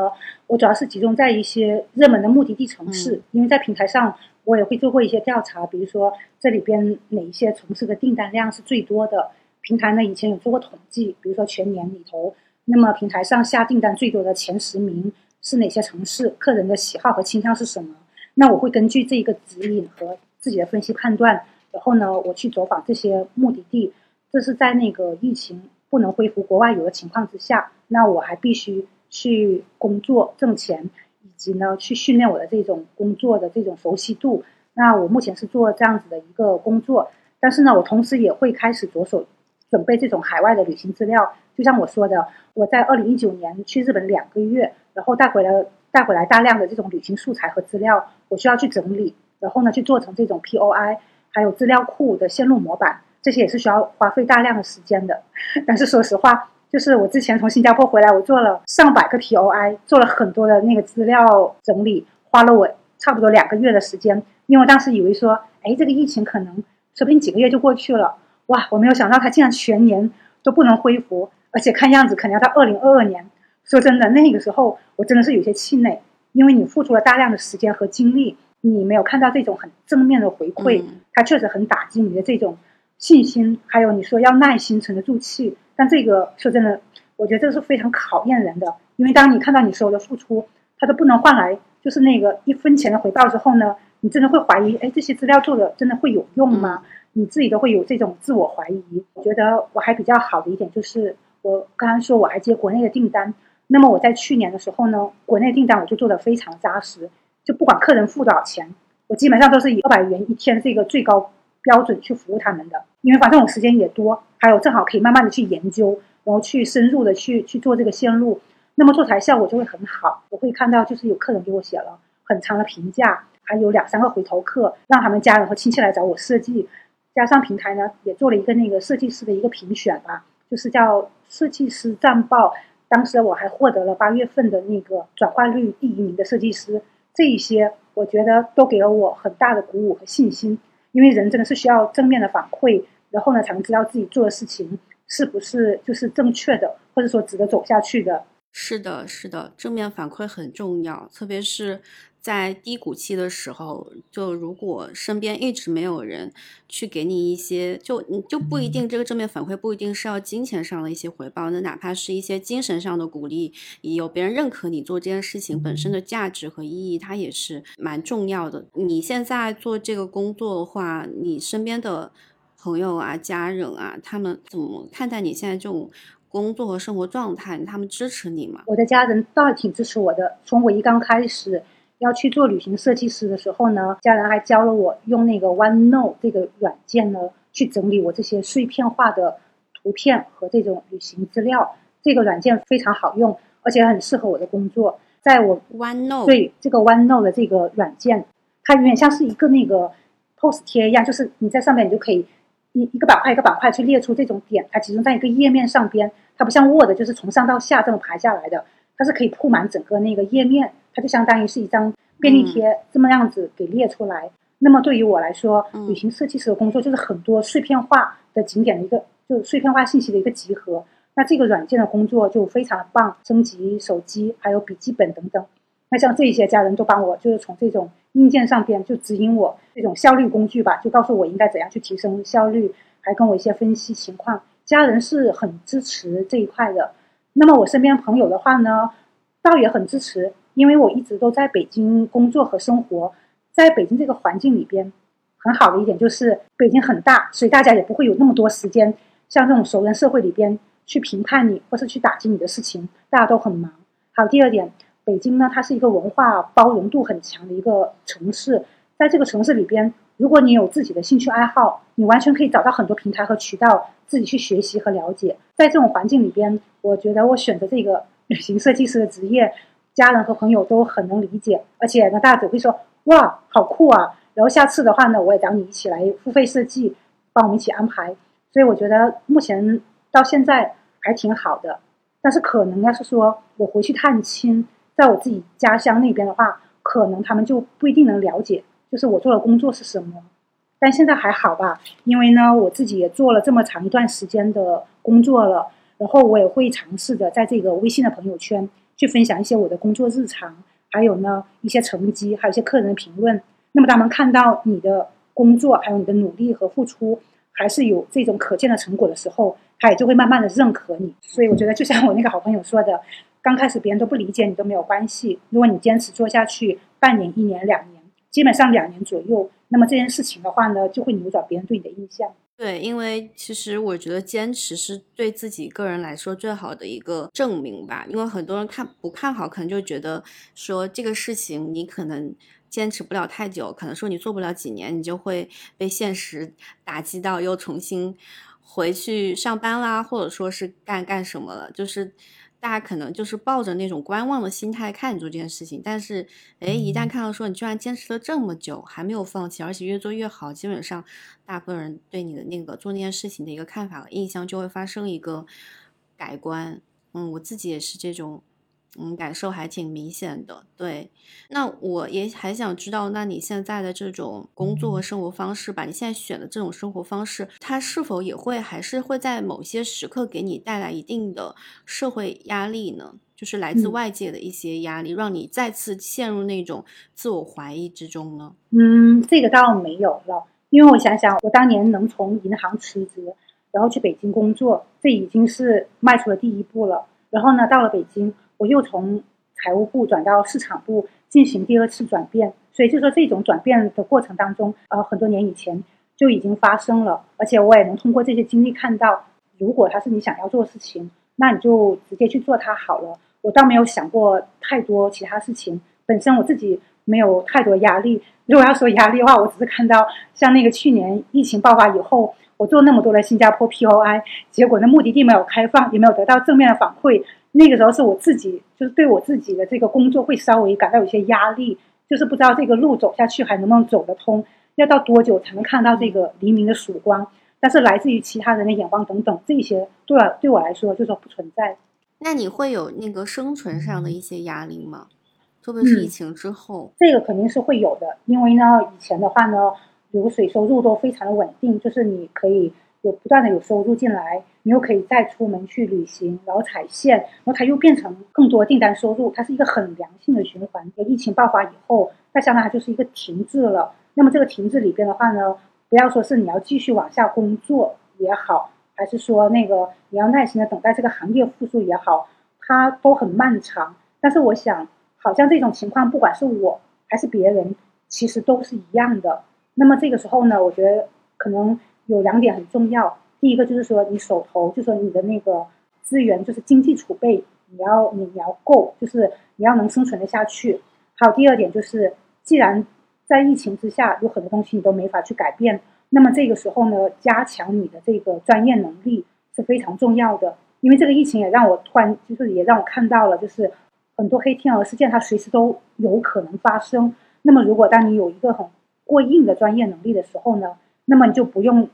我主要是集中在一些热门的目的地城市，因为在平台上我也会做过一些调查，比如说这里边哪一些城市的订单量是最多的。平台呢以前有做过统计，比如说全年里头。那么平台上下订单最多的前十名是哪些城市？客人的喜好和倾向是什么？那我会根据这一个指引和自己的分析判断，然后呢，我去走访这些目的地。这是在那个疫情不能恢复国外游的情况之下，那我还必须去工作挣钱，及呢去训练我的这种工作的这种熟悉度。那我目前是做这样子的一个工作，但是呢，我同时也会开始着手准备这种海外的旅行资料。就像我说的，我在二零一九年去日本两个月，然后带回来带回来大量的这种旅行素材和资料，我需要去整理，然后呢去做成这种 POI，还有资料库的线路模板，这些也是需要花费大量的时间的。但是说实话，就是我之前从新加坡回来，我做了上百个 POI，做了很多的那个资料整理，花了我差不多两个月的时间。因为我当时以为说，哎，这个疫情可能说不定几个月就过去了，哇，我没有想到它竟然全年都不能恢复。而且看样子可能要到二零二二年。说真的，那个时候我真的是有些气馁，因为你付出了大量的时间和精力，你没有看到这种很正面的回馈，它确实很打击你的这种信心。还有你说要耐心沉得住气，但这个说真的，我觉得这是非常考验人的。因为当你看到你所有的付出，它都不能换来就是那个一分钱的回报之后呢，你真的会怀疑：哎，这些资料做的真的会有用吗？你自己都会有这种自我怀疑。我觉得我还比较好的一点就是。我刚刚说我还接国内的订单，那么我在去年的时候呢，国内订单我就做的非常扎实，就不管客人付多少钱，我基本上都是以二百元一天这个最高标准去服务他们的，因为反正我时间也多，还有正好可以慢慢的去研究，然后去深入的去去做这个线路，那么做起来效果就会很好。我会看到就是有客人给我写了很长的评价，还有两三个回头客，让他们家人和亲戚来找我设计，加上平台呢也做了一个那个设计师的一个评选吧。就是叫设计师战报，当时我还获得了八月份的那个转化率第一名的设计师。这一些我觉得都给了我很大的鼓舞和信心，因为人真的是需要正面的反馈，然后呢才能知道自己做的事情是不是就是正确的，或者说值得走下去的。是的，是的，正面反馈很重要，特别是。在低谷期的时候，就如果身边一直没有人去给你一些，就你就不一定这个正面反馈不一定是要金钱上的一些回报，那哪怕是一些精神上的鼓励，有别人认可你做这件事情本身的价值和意义，它也是蛮重要的。你现在做这个工作的话，你身边的朋友啊、家人啊，他们怎么看待你现在这种工作和生活状态？他们支持你吗？我的家人倒挺支持我的，从我一刚开始。要去做旅行设计师的时候呢，家人还教了我用那个 OneNote 这个软件呢，去整理我这些碎片化的图片和这种旅行资料。这个软件非常好用，而且很适合我的工作。在我 OneNote 对这个 OneNote 的这个软件，它有点像是一个那个 Post 贴一样，就是你在上面你就可以一一个板块一个板块去列出这种点，它集中在一个页面上边。它不像 Word，就是从上到下这么排下来的，它是可以铺满整个那个页面。它就相当于是一张便利贴，这么样子给列出来。那么对于我来说，旅行设计师的工作就是很多碎片化的景点的一个，就碎片化信息的一个集合。那这个软件的工作就非常棒，升级手机还有笔记本等等。那像这些家人都帮我，就是从这种硬件上边就指引我这种效率工具吧，就告诉我应该怎样去提升效率，还跟我一些分析情况。家人是很支持这一块的。那么我身边朋友的话呢，倒也很支持。因为我一直都在北京工作和生活，在北京这个环境里边，很好的一点就是北京很大，所以大家也不会有那么多时间，像这种熟人社会里边去评判你或是去打击你的事情，大家都很忙。好，第二点，北京呢，它是一个文化包容度很强的一个城市，在这个城市里边，如果你有自己的兴趣爱好，你完全可以找到很多平台和渠道自己去学习和了解。在这种环境里边，我觉得我选择这个旅行设计师的职业。家人和朋友都很能理解，而且呢，大家只会说：“哇，好酷啊！”然后下次的话呢，我也找你一起来付费设计，帮我们一起安排。所以我觉得目前到现在还挺好的。但是可能要是说我回去探亲，在我自己家乡那边的话，可能他们就不一定能了解，就是我做的工作是什么。但现在还好吧，因为呢，我自己也做了这么长一段时间的工作了，然后我也会尝试着在这个微信的朋友圈去分享一些我的工作日常，还有呢一些成绩，还有一些客人的评论。那么他们看到你的工作，还有你的努力和付出，还是有这种可见的成果的时候，他也就会慢慢的认可你。所以我觉得，就像我那个好朋友说的，刚开始别人都不理解你都没有关系，如果你坚持做下去，半年、一年、两年，基本上两年左右。那么这件事情的话呢，就会扭转别人对你的印象。对，因为其实我觉得坚持是对自己个人来说最好的一个证明吧。因为很多人看不看好，可能就觉得说这个事情你可能坚持不了太久，可能说你做不了几年，你就会被现实打击到，又重新回去上班啦，或者说是干干什么了，就是。大家可能就是抱着那种观望的心态看你做这件事情，但是，哎，一旦看到说你居然坚持了这么久还没有放弃，而且越做越好，基本上大部分人对你的那个做那件事情的一个看法和印象就会发生一个改观。嗯，我自己也是这种。嗯，感受还挺明显的。对，那我也还想知道，那你现在的这种工作和生活方式吧，你现在选的这种生活方式，它是否也会还是会在某些时刻给你带来一定的社会压力呢？就是来自外界的一些压力，让你再次陷入那种自我怀疑之中呢？嗯，这个倒没有了，因为我想想，我当年能从银行辞职，然后去北京工作，这已经是迈出了第一步了。然后呢，到了北京。我又从财务部转到市场部进行第二次转变，所以就说这种转变的过程当中，呃，很多年以前就已经发生了，而且我也能通过这些经历看到，如果它是你想要做的事情，那你就直接去做它好了。我倒没有想过太多其他事情，本身我自己没有太多压力。如果要说压力的话，我只是看到像那个去年疫情爆发以后，我做那么多的新加坡 POI，结果那目的地没有开放，也没有得到正面的反馈。那个时候是我自己，就是对我自己的这个工作会稍微感到有些压力，就是不知道这个路走下去还能不能走得通，要到多久才能看到这个黎明的曙光？但是来自于其他人的眼光等等，这些对我对我来说就说不存在。那你会有那个生存上的一些压力吗？特别是疫情之后，这个肯定是会有的，因为呢，以前的话呢，流水收入都非常的稳定，就是你可以。有不断的有收入进来，你又可以再出门去旅行，然后踩线，然后它又变成更多订单收入，它是一个很良性的循环。疫情爆发以后，那相当于它就是一个停滞了。那么这个停滞里边的话呢，不要说是你要继续往下工作也好，还是说那个你要耐心的等待这个行业复苏也好，它都很漫长。但是我想，好像这种情况，不管是我还是别人，其实都是一样的。那么这个时候呢，我觉得可能。有两点很重要，第一个就是说你手头，就说你的那个资源，就是经济储备，你要你要够，就是你要能生存的下去。还有第二点就是，既然在疫情之下有很多东西你都没法去改变，那么这个时候呢，加强你的这个专业能力是非常重要的。因为这个疫情也让我突然就是也让我看到了，就是很多黑天鹅事件它随时都有可能发生。那么如果当你有一个很过硬的专业能力的时候呢？那么你就不用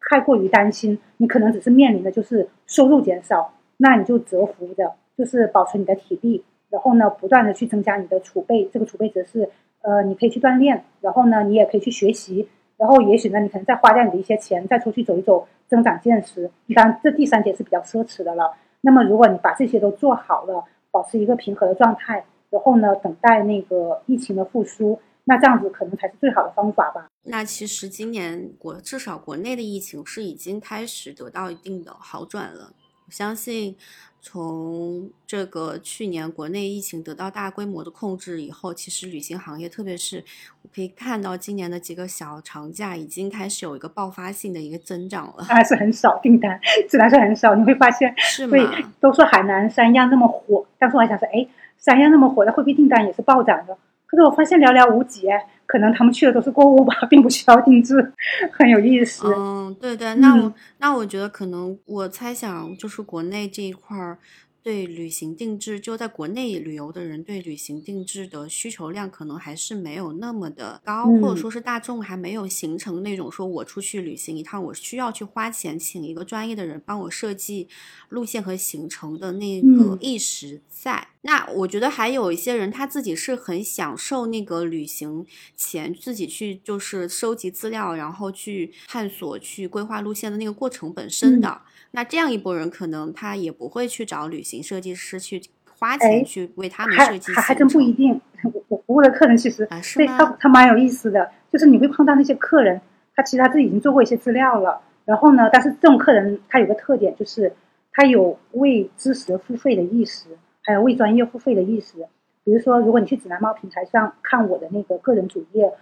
太过于担心，你可能只是面临的就是收入减少，那你就蛰伏着，就是保存你的体力，然后呢，不断的去增加你的储备。这个储备则是，呃，你可以去锻炼，然后呢，你也可以去学习，然后也许呢，你可能再花掉你的一些钱，再出去走一走，增长见识。当然，这第三点是比较奢侈的了。那么，如果你把这些都做好了，保持一个平和的状态，然后呢，等待那个疫情的复苏。那这样子可能才是最好的方法吧。那其实今年国至少国内的疫情是已经开始得到一定的好转了。我相信，从这个去年国内疫情得到大规模的控制以后，其实旅行行业，特别是我可以看到今年的几个小长假，已经开始有一个爆发性的一个增长了。还是很少订单，自然是很少。你会发现，是吗？都说海南三亚那么火，但是我还想说，哎，三亚那么火，那会不会订单也是暴涨的？可是我发现寥寥无几，可能他们去的都是购物吧，并不需要定制，很有意思。嗯，对对，那我那我觉得可能我猜想就是国内这一块儿对旅行定制，就在国内旅游的人对旅行定制的需求量可能还是没有那么的高，或者说是大众还没有形成那种说我出去旅行一趟，我需要去花钱请一个专业的人帮我设计路线和行程的那个意识在。那我觉得还有一些人他自己是很享受那个旅行前自己去就是收集资料，然后去探索、去规划路线的那个过程本身的。那这样一波人，可能他也不会去找旅行设计师去花钱去为他们设计。还还真不一定。我我服务的客人其实对他他蛮有意思的，就是你会碰到那些客人，他其实他自己已经做过一些资料了。然后呢，但是这种客人他有个特点，就是他有为知识付费的意识，还有为专业付费的意识。比如说，如果你去指南猫平台上看我的那个个人主页，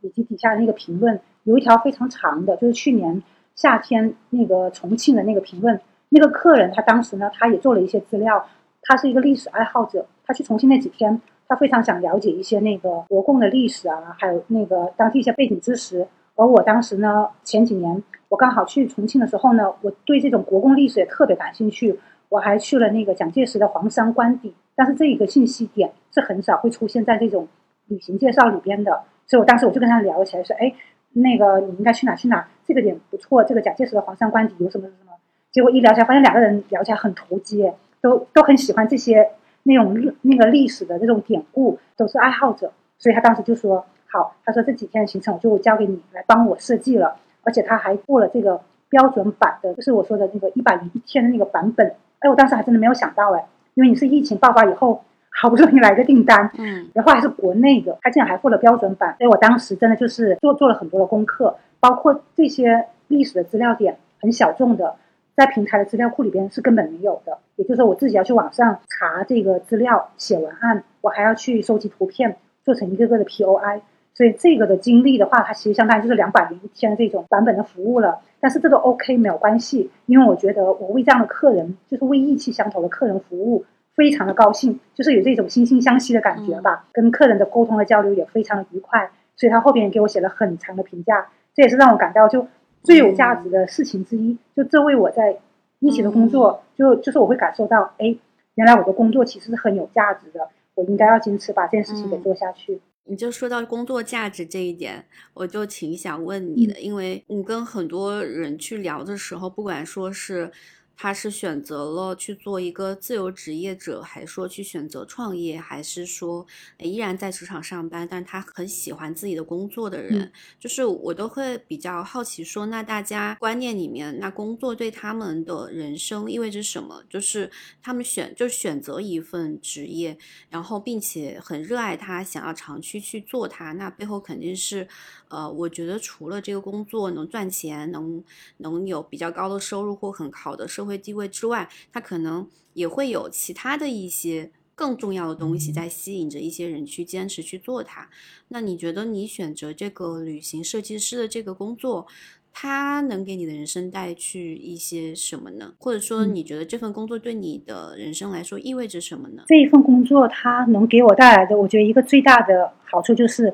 以及底下那个评论，有一条非常长的，就是去年。夏天那个重庆的那个评论，那个客人他当时呢，他也做了一些资料。他是一个历史爱好者，他去重庆那几天，他非常想了解一些那个国共的历史啊，还有那个当地一些背景知识。而我当时呢，前几年我刚好去重庆的时候呢，我对这种国共历史也特别感兴趣。我还去了那个蒋介石的黄山官邸，但是这一个信息点是很少会出现在这种旅行介绍里边的。所以我当时我就跟他聊起来，说：“哎。”那个你应该去哪去哪？这个点不错。这个蒋介石的黄山官邸有什么什么？结果一聊起来，发现两个人聊起来很投机，都都很喜欢这些那种那个历史的这种典故，都是爱好者。所以他当时就说好，他说这几天的行程我就交给你来帮我设计了，而且他还做了这个标准版的，就是我说的那个一百零一天的那个版本。哎，我当时还真的没有想到哎，因为你是疫情爆发以后。好不容易来个订单，嗯，然后还是国内的，他竟然还付了标准版，所以我当时真的就是做做了很多的功课，包括这些历史的资料点很小众的，在平台的资料库里边是根本没有的，也就是说我自己要去网上查这个资料，写文案，我还要去收集图片，做成一个个的 POI，所以这个的经历的话，它其实相当于就是两百零一天这种版本的服务了，但是这个 OK 没有关系，因为我觉得我为这样的客人，就是为意气相投的客人服务。非常的高兴，就是有这种惺惺相惜的感觉吧。跟客人的沟通和交流也非常的愉快，所以他后边给我写了很长的评价，这也是让我感到就最有价值的事情之一。就这为我在一起的工作，就就是我会感受到，哎，原来我的工作其实是很有价值的，我应该要坚持把这件事情给做下去。你就说到工作价值这一点，我就挺想问你的，因为你跟很多人去聊的时候，不管说是。他是选择了去做一个自由职业者，还说去选择创业，还是说依然在职场上班，但是他很喜欢自己的工作的人，就是我都会比较好奇，说那大家观念里面，那工作对他们的人生意味着什么？就是他们选就选择一份职业，然后并且很热爱他，想要长期去做它，那背后肯定是，呃，我觉得除了这个工作能赚钱，能能有比较高的收入或很好的社会地位之外，他可能也会有其他的一些更重要的东西在吸引着一些人去坚持去做它。那你觉得你选择这个旅行设计师的这个工作，它能给你的人生带去一些什么呢？或者说，你觉得这份工作对你的人生来说意味着什么呢？这一份工作它能给我带来的，我觉得一个最大的好处就是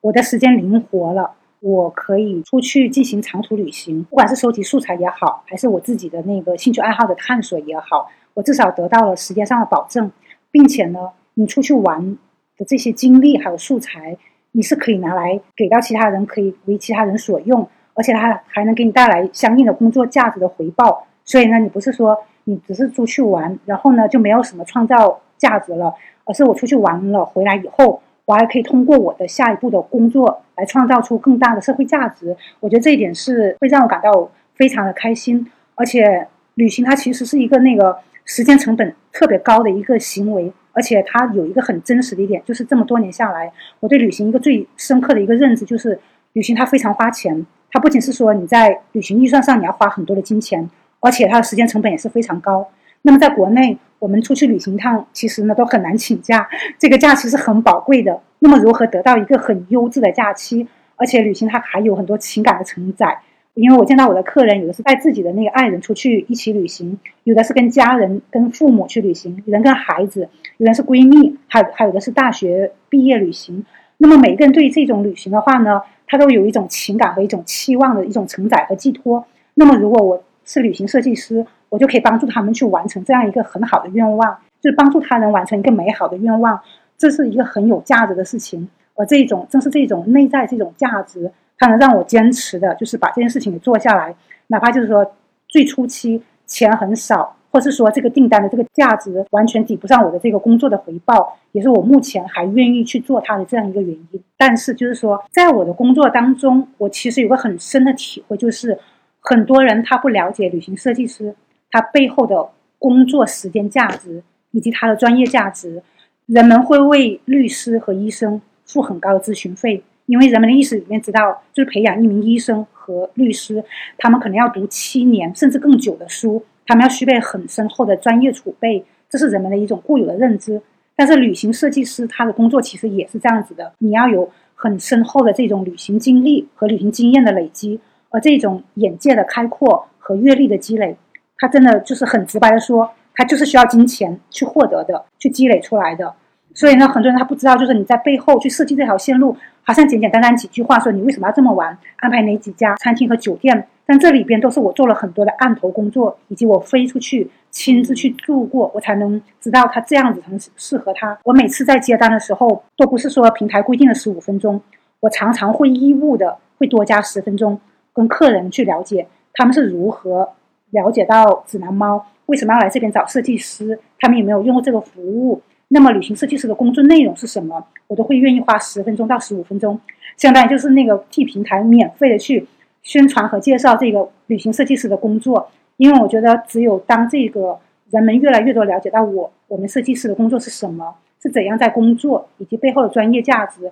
我的时间灵活了。我可以出去进行长途旅行，不管是收集素材也好，还是我自己的那个兴趣爱好的探索也好，我至少得到了时间上的保证，并且呢，你出去玩的这些经历还有素材，你是可以拿来给到其他人，可以为其他人所用，而且它还能给你带来相应的工作价值的回报。所以呢，你不是说你只是出去玩，然后呢就没有什么创造价值了，而是我出去玩了回来以后。我还可以通过我的下一步的工作来创造出更大的社会价值，我觉得这一点是会让我感到非常的开心。而且旅行它其实是一个那个时间成本特别高的一个行为，而且它有一个很真实的一点，就是这么多年下来，我对旅行一个最深刻的一个认知就是，旅行它非常花钱。它不仅是说你在旅行预算上你要花很多的金钱，而且它的时间成本也是非常高。那么在国内。我们出去旅行一趟，其实呢都很难请假，这个假期是很宝贵的。那么如何得到一个很优质的假期？而且旅行它还有很多情感的承载，因为我见到我的客人，有的是带自己的那个爱人出去一起旅行，有的是跟家人、跟父母去旅行，人跟孩子，有人是闺蜜，还还有的是大学毕业旅行。那么每个人对于这种旅行的话呢，他都有一种情感和一种期望的一种承载和寄托。那么如果我是旅行设计师，我就可以帮助他们去完成这样一个很好的愿望，就是帮助他人完成一个美好的愿望，这是一个很有价值的事情。而这一种正是这种内在这种价值，它能让我坚持的，就是把这件事情给做下来，哪怕就是说最初期钱很少。或是说这个订单的这个价值完全抵不上我的这个工作的回报，也是我目前还愿意去做它的这样一个原因。但是就是说，在我的工作当中，我其实有个很深的体会，就是很多人他不了解旅行设计师他背后的工作时间价值以及他的专业价值。人们会为律师和医生付很高的咨询费，因为人们的意识里面知道，就是培养一名医生和律师，他们可能要读七年甚至更久的书。他们要具备很深厚的专业储备，这是人们的一种固有的认知。但是，旅行设计师他的工作其实也是这样子的，你要有很深厚的这种旅行经历和旅行经验的累积，而这种眼界的开阔和阅历的积累，他真的就是很直白的说，他就是需要金钱去获得的，去积累出来的。所以呢，很多人他不知道，就是你在背后去设计这条线路，好像简简单单几句话说你为什么要这么玩，安排哪几家餐厅和酒店。但这里边都是我做了很多的案头工作，以及我飞出去亲自去住过，我才能知道他这样子才适合他。我每次在接单的时候，都不是说平台规定的十五分钟，我常常会义务的会多加十分钟，跟客人去了解他们是如何了解到指南猫，为什么要来这边找设计师，他们有没有用过这个服务，那么旅行设计师的工作内容是什么，我都会愿意花十分钟到十五分钟，相当于就是那个替平台免费的去。宣传和介绍这个旅行设计师的工作，因为我觉得只有当这个人们越来越多了解到我我们设计师的工作是什么，是怎样在工作，以及背后的专业价值，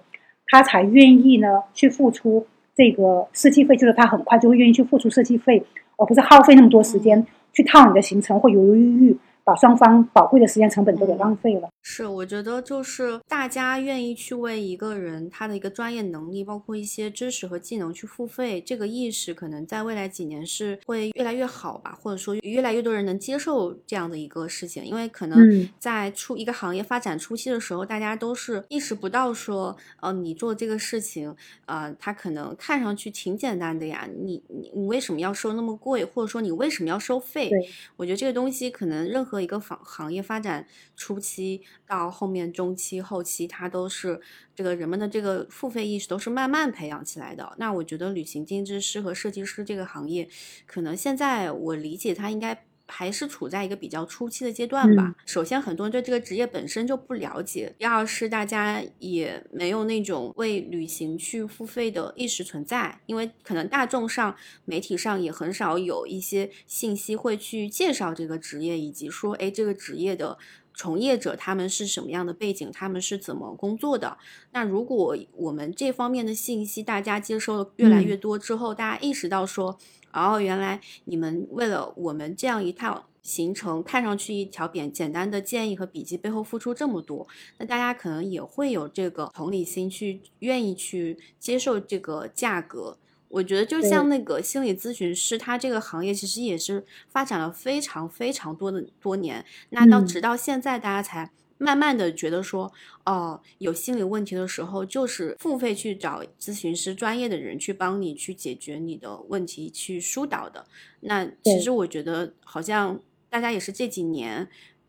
他才愿意呢去付出这个设计费，就是他很快就会愿意去付出设计费，而不是耗费那么多时间去套你的行程会犹犹豫豫。把双方宝贵的时间成本都给浪费了。是，我觉得就是大家愿意去为一个人他的一个专业能力，包括一些知识和技能去付费，这个意识可能在未来几年是会越来越好吧，或者说越来越多人能接受这样的一个事情。因为可能在出一个行业发展初期的时候，大家都是意识不到说，呃，你做这个事情，呃，它可能看上去挺简单的呀，你你你为什么要收那么贵，或者说你为什么要收费？我觉得这个东西可能任何。一个行行业发展初期到后面中期后期，它都是这个人们的这个付费意识都是慢慢培养起来的。那我觉得旅行定制师和设计师这个行业，可能现在我理解它应该。还是处在一个比较初期的阶段吧。首先，很多人对这个职业本身就不了解；第二是大家也没有那种为旅行去付费的意识存在，因为可能大众上、媒体上也很少有一些信息会去介绍这个职业，以及说，哎，这个职业的从业者他们是什么样的背景，他们是怎么工作的。那如果我们这方面的信息大家接收的越来越多之后，大家意识到说。哦，原来你们为了我们这样一套行程，看上去一条简简单的建议和笔记背后付出这么多，那大家可能也会有这个同理心，去愿意去接受这个价格。我觉得就像那个心理咨询师，他这个行业其实也是发展了非常非常多的多年，那到直到现在，大家才。慢慢的觉得说，哦，有心理问题的时候，就是付费去找咨询师专业的人去帮你去解决你的问题，去疏导的。那其实我觉得，好像大家也是这几年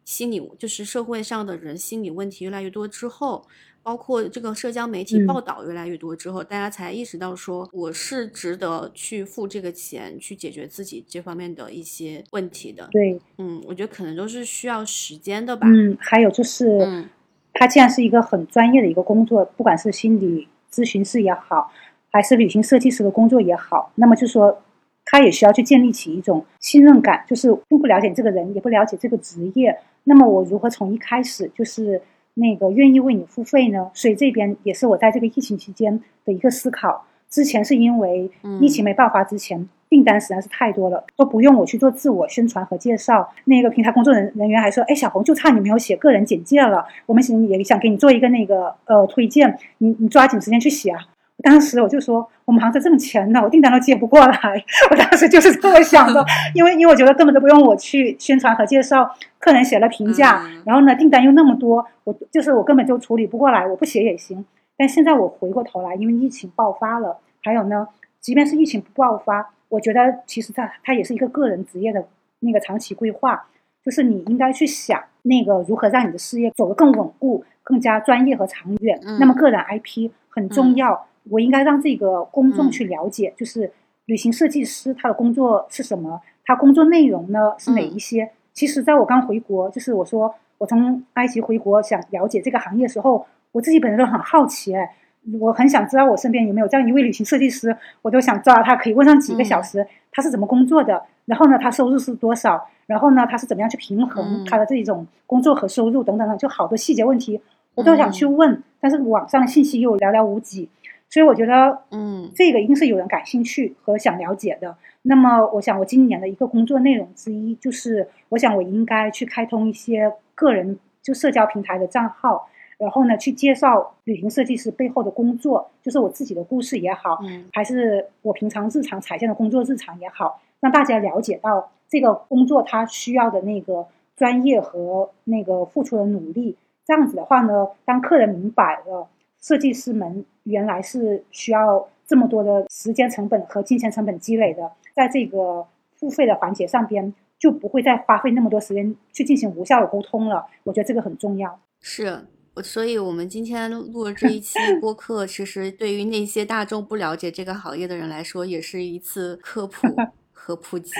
心理，就是社会上的人心理问题越来越多之后。包括这个社交媒体报道越来越多之后，大家才意识到说我是值得去付这个钱去解决自己这方面的一些问题的。对，嗯，我觉得可能都是需要时间的吧。嗯，还有就是，嗯，它既然是一个很专业的一个工作，不管是心理咨询师也好，还是旅行设计师的工作也好，那么就说，他也需要去建立起一种信任感，就是并不了解你这个人，也不了解这个职业，那么我如何从一开始就是。那个愿意为你付费呢？所以这边也是我在这个疫情期间的一个思考。之前是因为疫情没爆发之前，订单实在是太多了，都不用我去做自我宣传和介绍。那个平台工作人人员还说：“哎，小红，就差你没有写个人简介了，我们想也想给你做一个那个呃推荐，你你抓紧时间去写啊。”当时我就说，我们行在挣钱呢，我订单都接不过来。我当时就是这么想的，因为因为我觉得根本都不用我去宣传和介绍，客人写了评价，然后呢订单又那么多，我就是我根本就处理不过来，我不写也行。但现在我回过头来，因为疫情爆发了，还有呢，即便是疫情不爆发，我觉得其实它它也是一个个人职业的那个长期规划，就是你应该去想那个如何让你的事业走得更稳固、更加专业和长远。那么个人 IP 很重要，我应该让这个公众去了解，就是旅行设计师他的工作是什么，他工作内容呢是哪一些。其实，在我刚回国，就是我说我从埃及回国，想了解这个行业的时候，我自己本身都很好奇，哎，我很想知道我身边有没有这样一位旅行设计师，我都想知道他可以问上几个小时，他是怎么工作的，然后呢，他收入是多少，然后呢，他是怎么样去平衡他的这种工作和收入等等的，就好多细节问题，我都想去问，但是网上的信息又寥寥无几。所以我觉得，嗯，这个一定是有人感兴趣和想了解的。那么，我想我今年的一个工作内容之一，就是我想我应该去开通一些个人就社交平台的账号，然后呢，去介绍旅行设计师背后的工作，就是我自己的故事也好，嗯，还是我平常日常踩线的工作日常也好，让大家了解到这个工作它需要的那个专业和那个付出的努力。这样子的话呢，当客人明白了。设计师们原来是需要这么多的时间成本和金钱成本积累的，在这个付费的环节上边就不会再花费那么多时间去进行无效的沟通了。我觉得这个很重要。是，所以我们今天录了这一期 播客，其实对于那些大众不了解这个行业的人来说，也是一次科普 和普及。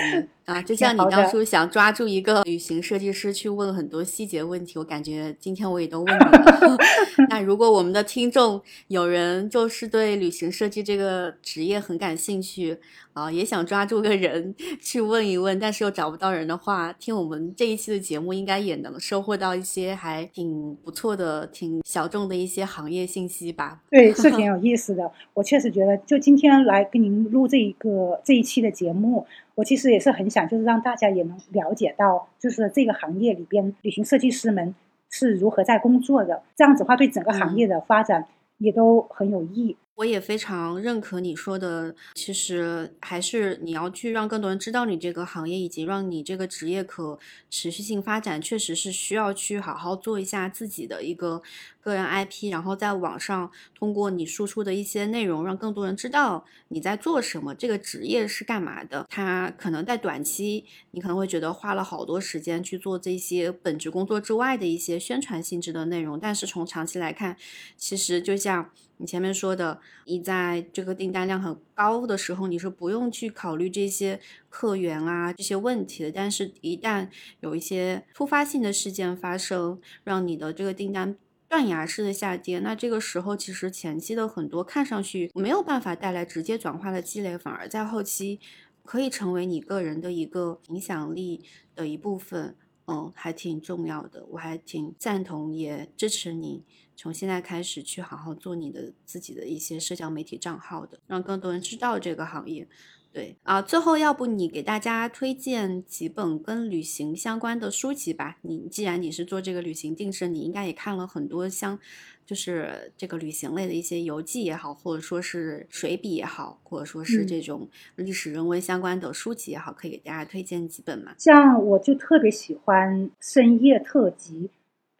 啊，就像你当初想抓住一个旅行设计师去问很多细节问题，我感觉今天我也都问你了。那如果我们的听众有人就是对旅行设计这个职业很感兴趣啊，也想抓住个人 去问一问，但是又找不到人的话，听我们这一期的节目应该也能收获到一些还挺不错的、挺小众的一些行业信息吧？对，是挺 有意思的。我确实觉得，就今天来跟您录这一个这一期的节目。我其实也是很想，就是让大家也能了解到，就是这个行业里边旅行设计师们是如何在工作的。这样子的话，对整个行业的发展也都很有益。我也非常认可你说的，其实还是你要去让更多人知道你这个行业，以及让你这个职业可持续性发展，确实是需要去好好做一下自己的一个个人 IP，然后在网上通过你输出的一些内容，让更多人知道你在做什么，这个职业是干嘛的。他可能在短期，你可能会觉得花了好多时间去做这些本职工作之外的一些宣传性质的内容，但是从长期来看，其实就像。你前面说的，你在这个订单量很高的时候，你是不用去考虑这些客源啊这些问题的。但是，一旦有一些突发性的事件发生，让你的这个订单断崖式的下跌，那这个时候其实前期的很多看上去没有办法带来直接转化的积累，反而在后期可以成为你个人的一个影响力的一部分。嗯，还挺重要的，我还挺赞同，也支持你从现在开始去好好做你的自己的一些社交媒体账号的，让更多人知道这个行业。对啊，最后要不你给大家推荐几本跟旅行相关的书籍吧？你既然你是做这个旅行定制，你应该也看了很多相，就是这个旅行类的一些游记也好，或者说是水笔也好，或者说是这种历史人文相关的书籍也好，可以给大家推荐几本吗？像我就特别喜欢《深夜特辑》，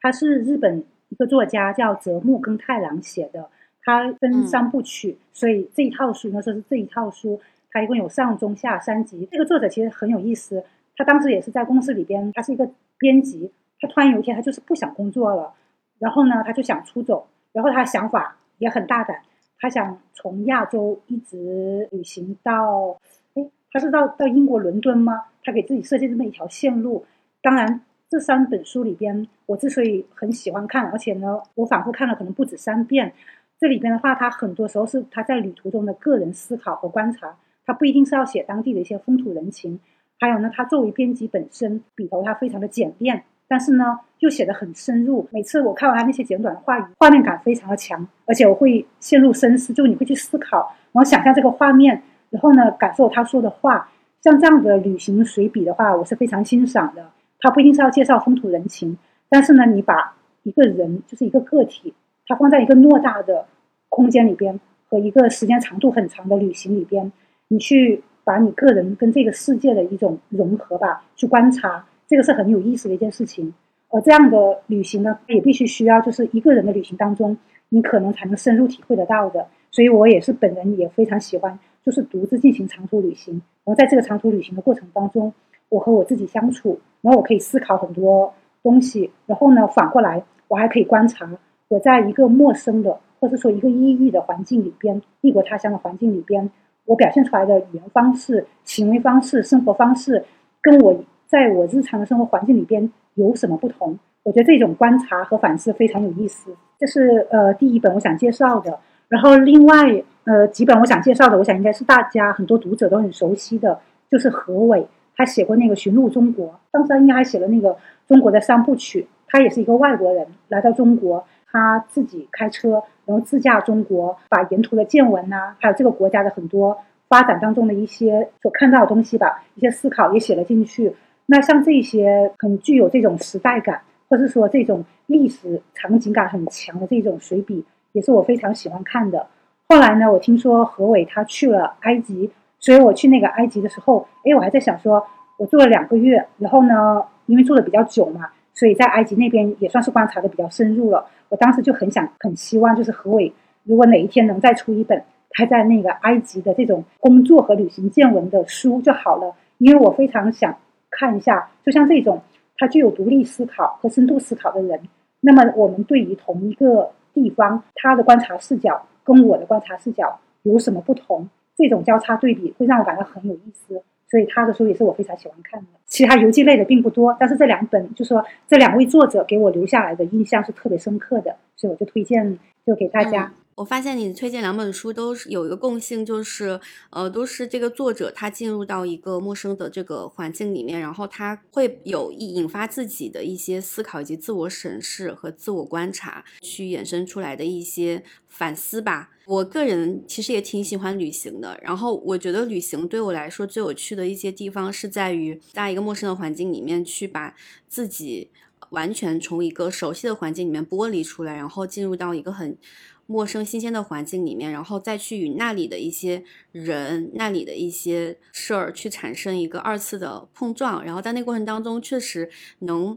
它是日本一个作家叫泽木耕太郎写的，他分三部曲，所以这一套书呢说是这一套书。他一共有上中下三集。这个作者其实很有意思，他当时也是在公司里边，他是一个编辑。他突然有一天，他就是不想工作了，然后呢，他就想出走。然后他想法也很大胆，他想从亚洲一直旅行到，哎，他是到到英国伦敦吗？他给自己设计这么一条线路。当然，这三本书里边，我之所以很喜欢看，而且呢，我反复看了可能不止三遍。这里边的话，他很多时候是他在旅途中的个人思考和观察。他不一定是要写当地的一些风土人情，还有呢，他作为编辑本身，笔头他非常的简练，但是呢，又写得很深入。每次我看完他那些简短的话语，画面感非常的强，而且我会陷入深思，就你会去思考，然后想象这个画面，然后呢，感受他说的话。像这样的旅行随笔的话，我是非常欣赏的。他不一定是要介绍风土人情，但是呢，你把一个人就是一个个体，他放在一个偌大的空间里边，和一个时间长度很长的旅行里边。你去把你个人跟这个世界的一种融合吧，去观察，这个是很有意思的一件事情。而这样的旅行呢，也必须需要就是一个人的旅行当中，你可能才能深入体会得到的。所以我也是本人也非常喜欢，就是独自进行长途旅行。然后在这个长途旅行的过程当中，我和我自己相处，然后我可以思考很多东西，然后呢，反过来我还可以观察我在一个陌生的，或者说一个异域的环境里边，异国他乡的环境里边，我表现出来的语言方式、行为方式、生活方式，跟我在我日常的生活环境里边有什么不同？我觉得这种观察和反思非常有意思。这是呃第一本我想介绍的，然后另外呃几本我想介绍的，我想应该是大家很多读者都很熟悉的，就是何伟，他写过那个《寻路中国》，当时他应该还写了那个中国的三部曲。他也是一个外国人来到中国，他自己开车，然后自驾中国，把沿途的见闻呐，还有这个国家的很多发展当中的一些所看到的东西吧，一些思考也写了进去。那像这些很具有这种时代感。或是说这种历史场景感很强的这种随笔，也是我非常喜欢看的。后来呢，我听说何伟他去了埃及，所以我去那个埃及的时候，哎，我还在想说，我住了两个月，然后呢，因为住的比较久嘛，所以在埃及那边也算是观察的比较深入了。我当时就很想、很希望，就是何伟如果哪一天能再出一本他在那个埃及的这种工作和旅行见闻的书就好了，因为我非常想看一下，就像这种。他具有独立思考和深度思考的人，那么我们对于同一个地方，他的观察视角跟我的观察视角有什么不同？这种交叉对比会让我感到很有意思，所以他的书也是我非常喜欢看的。其他游记类的并不多，但是这两本就说这两位作者给我留下来的印象是特别深刻的，所以我就推荐就给大家。我发现你推荐两本书都是有一个共性，就是呃，都是这个作者他进入到一个陌生的这个环境里面，然后他会有一引发自己的一些思考以及自我审视和自我观察，去衍生出来的一些反思吧。我个人其实也挺喜欢旅行的，然后我觉得旅行对我来说最有趣的一些地方是在于在一个陌生的环境里面去把自己完全从一个熟悉的环境里面剥离出来，然后进入到一个很。陌生新鲜的环境里面，然后再去与那里的一些人、那里的一些事儿去产生一个二次的碰撞，然后在那过程当中，确实能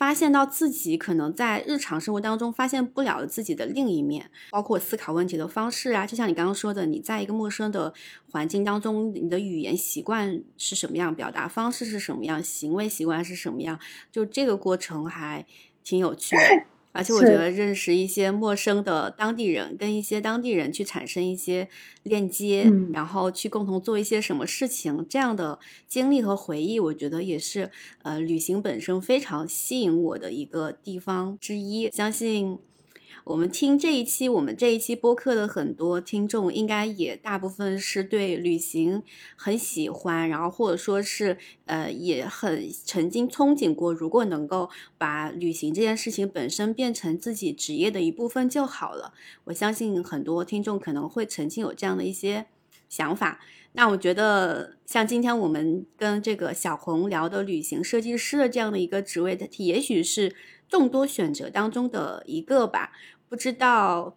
发现到自己可能在日常生活当中发现不了自己的另一面，包括思考问题的方式啊，就像你刚刚说的，你在一个陌生的环境当中，你的语言习惯是什么样，表达方式是什么样，行为习惯是什么样，就这个过程还挺有趣的。而且我觉得认识一些陌生的当地人，跟一些当地人去产生一些链接，然后去共同做一些什么事情，这样的经历和回忆，我觉得也是呃旅行本身非常吸引我的一个地方之一。相信。我们听这一期，我们这一期播客的很多听众，应该也大部分是对旅行很喜欢，然后或者说是呃也很曾经憧憬过，如果能够把旅行这件事情本身变成自己职业的一部分就好了。我相信很多听众可能会曾经有这样的一些想法。那我觉得，像今天我们跟这个小红聊的旅行设计师的这样的一个职位，它也许是。众多选择当中的一个吧，不知道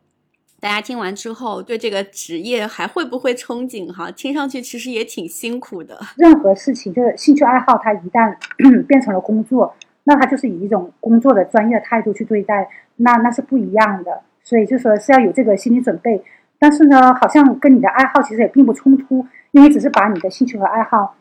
大家听完之后对这个职业还会不会憧憬哈？听上去其实也挺辛苦的。任何事情就是兴趣爱好，它一旦 变成了工作，那它就是以一种工作的专业态度去对待，那那是不一样的。所以就说是要有这个心理准备。但是呢，好像跟你的爱好其实也并不冲突，因为只是把你的兴趣和爱好，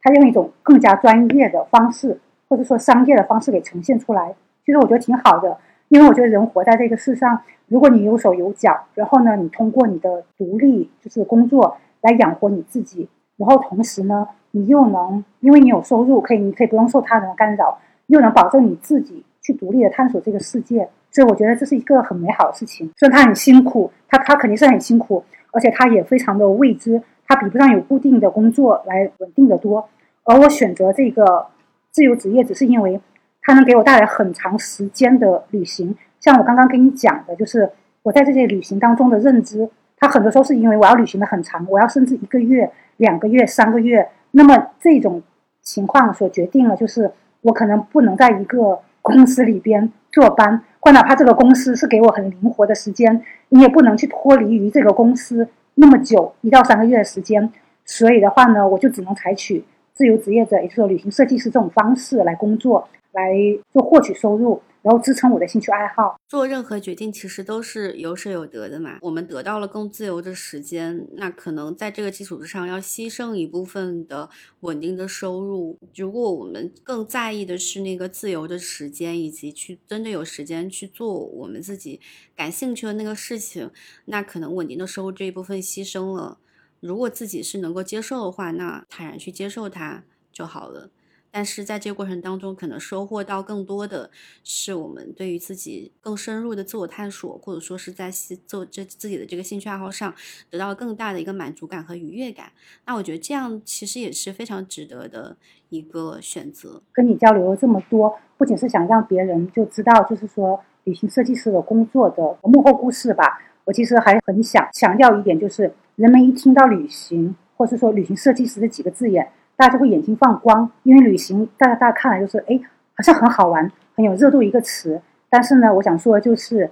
它用一种更加专业的方式，或者说商业的方式给呈现出来。其实我觉得挺好的，因为我觉得人活在这个世上，如果你有手有脚，然后呢，你通过你的独立就是工作来养活你自己，然后同时呢，你又能因为你有收入，可以你可以不用受他人的干扰，又能保证你自己去独立的探索这个世界，所以我觉得这是一个很美好的事情。虽然他很辛苦，他他肯定是很辛苦，而且他也非常的未知，他比不上有固定的工作来稳定的多。而我选择这个自由职业，只是因为。它能给我带来很长时间的旅行，像我刚刚跟你讲的，就是我在这些旅行当中的认知，它很多时候是因为我要旅行的很长，我要甚至一个月、两个月、三个月，那么这种情况所决定了，就是我可能不能在一个公司里边坐班，或哪怕这个公司是给我很灵活的时间，你也不能去脱离于这个公司那么久，一到三个月的时间，所以的话呢，我就只能采取自由职业者，也就是说旅行设计师这种方式来工作。来就获取收入，然后支撑我的兴趣爱好。做任何决定其实都是有舍有得的嘛。我们得到了更自由的时间，那可能在这个基础之上要牺牲一部分的稳定的收入。如果我们更在意的是那个自由的时间，以及去真的有时间去做我们自己感兴趣的那个事情，那可能稳定的收入这一部分牺牲了。如果自己是能够接受的话，那坦然去接受它就好了。但是在这个过程当中，可能收获到更多的是我们对于自己更深入的自我探索，或者说是在做这自己的这个兴趣爱好上得到更大的一个满足感和愉悦感。那我觉得这样其实也是非常值得的一个选择。跟你交流了这么多，不仅是想让别人就知道，就是说旅行设计师的工作的幕后故事吧。我其实还很想强调一点，就是人们一听到旅行，或是说旅行设计师这几个字眼。大家就会眼睛放光，因为旅行，大家大家看来就是，哎，好像很好玩，很有热度一个词。但是呢，我想说就是，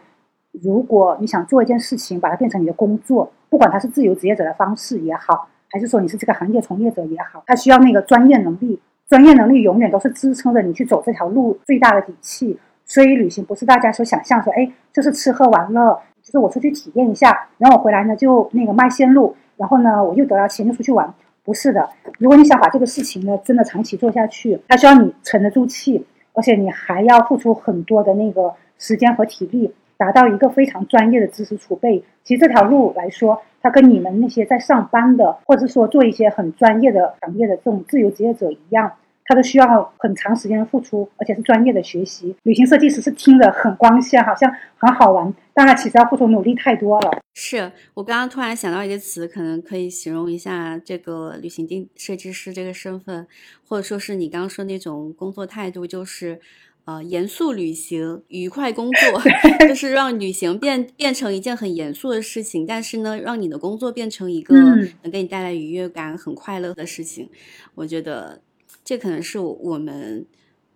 如果你想做一件事情，把它变成你的工作，不管它是自由职业者的方式也好，还是说你是这个行业从业者也好，它需要那个专业能力。专业能力永远都是支撑着你去走这条路最大的底气。所以，旅行不是大家所想象说，哎，就是吃喝玩乐，就是我出去体验一下，然后我回来呢就那个卖线路，然后呢我又得到钱就出去玩。不是的，如果你想把这个事情呢真的长期做下去，它需要你沉得住气，而且你还要付出很多的那个时间和体力，达到一个非常专业的知识储备。其实这条路来说，它跟你们那些在上班的，或者说做一些很专业的行业的这种自由职业者一样。它都需要很长时间的付出，而且是专业的学习。旅行设计师是听着很光鲜，好像很好玩，但它其实要付出努力太多了。是我刚刚突然想到一个词，可能可以形容一下这个旅行定设计师这个身份，或者说是你刚刚说那种工作态度，就是呃严肃旅行，愉快工作，就是让旅行变变成一件很严肃的事情，但是呢，让你的工作变成一个能给你带来愉悦感、很快乐的事情。我觉得。这可能是我们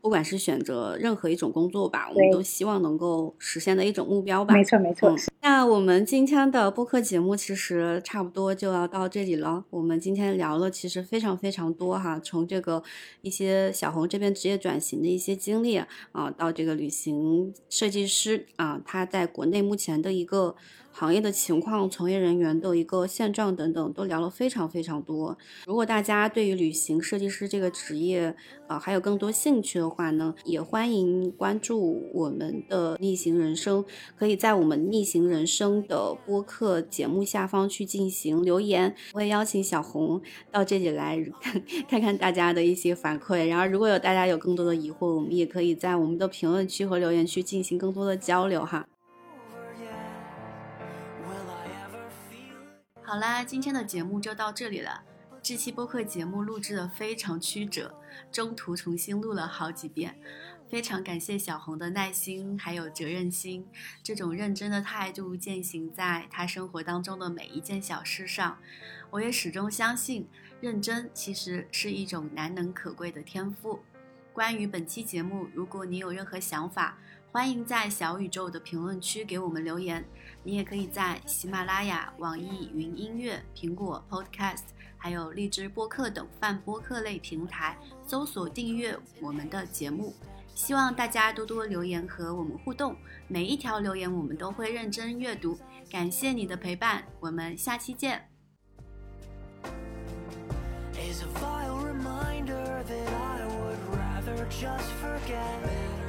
不管是选择任何一种工作吧，我们都希望能够实现的一种目标吧。没错，没错。那我们今天的播客节目其实差不多就要到这里了。我们今天聊了其实非常非常多哈，从这个一些小红这边职业转型的一些经历啊，到这个旅行设计师啊，他在国内目前的一个。行业的情况、从业人员的一个现状等等，都聊了非常非常多。如果大家对于旅行设计师这个职业，呃，还有更多兴趣的话呢，也欢迎关注我们的逆行人生，可以在我们逆行人生的播客节目下方去进行留言。我也邀请小红到这里来看 看看大家的一些反馈。然后，如果有大家有更多的疑惑，我们也可以在我们的评论区和留言区进行更多的交流哈。好啦，今天的节目就到这里了。这期播客节目录制的非常曲折，中途重新录了好几遍。非常感谢小红的耐心还有责任心，这种认真的态度践行在她生活当中的每一件小事上。我也始终相信，认真其实是一种难能可贵的天赋。关于本期节目，如果你有任何想法，欢迎在小宇宙的评论区给我们留言。你也可以在喜马拉雅、网易云音乐、苹果 Podcast，还有荔枝播客等泛播客类平台搜索订阅我们的节目。希望大家多多留言和我们互动，每一条留言我们都会认真阅读。感谢你的陪伴，我们下期见。just forget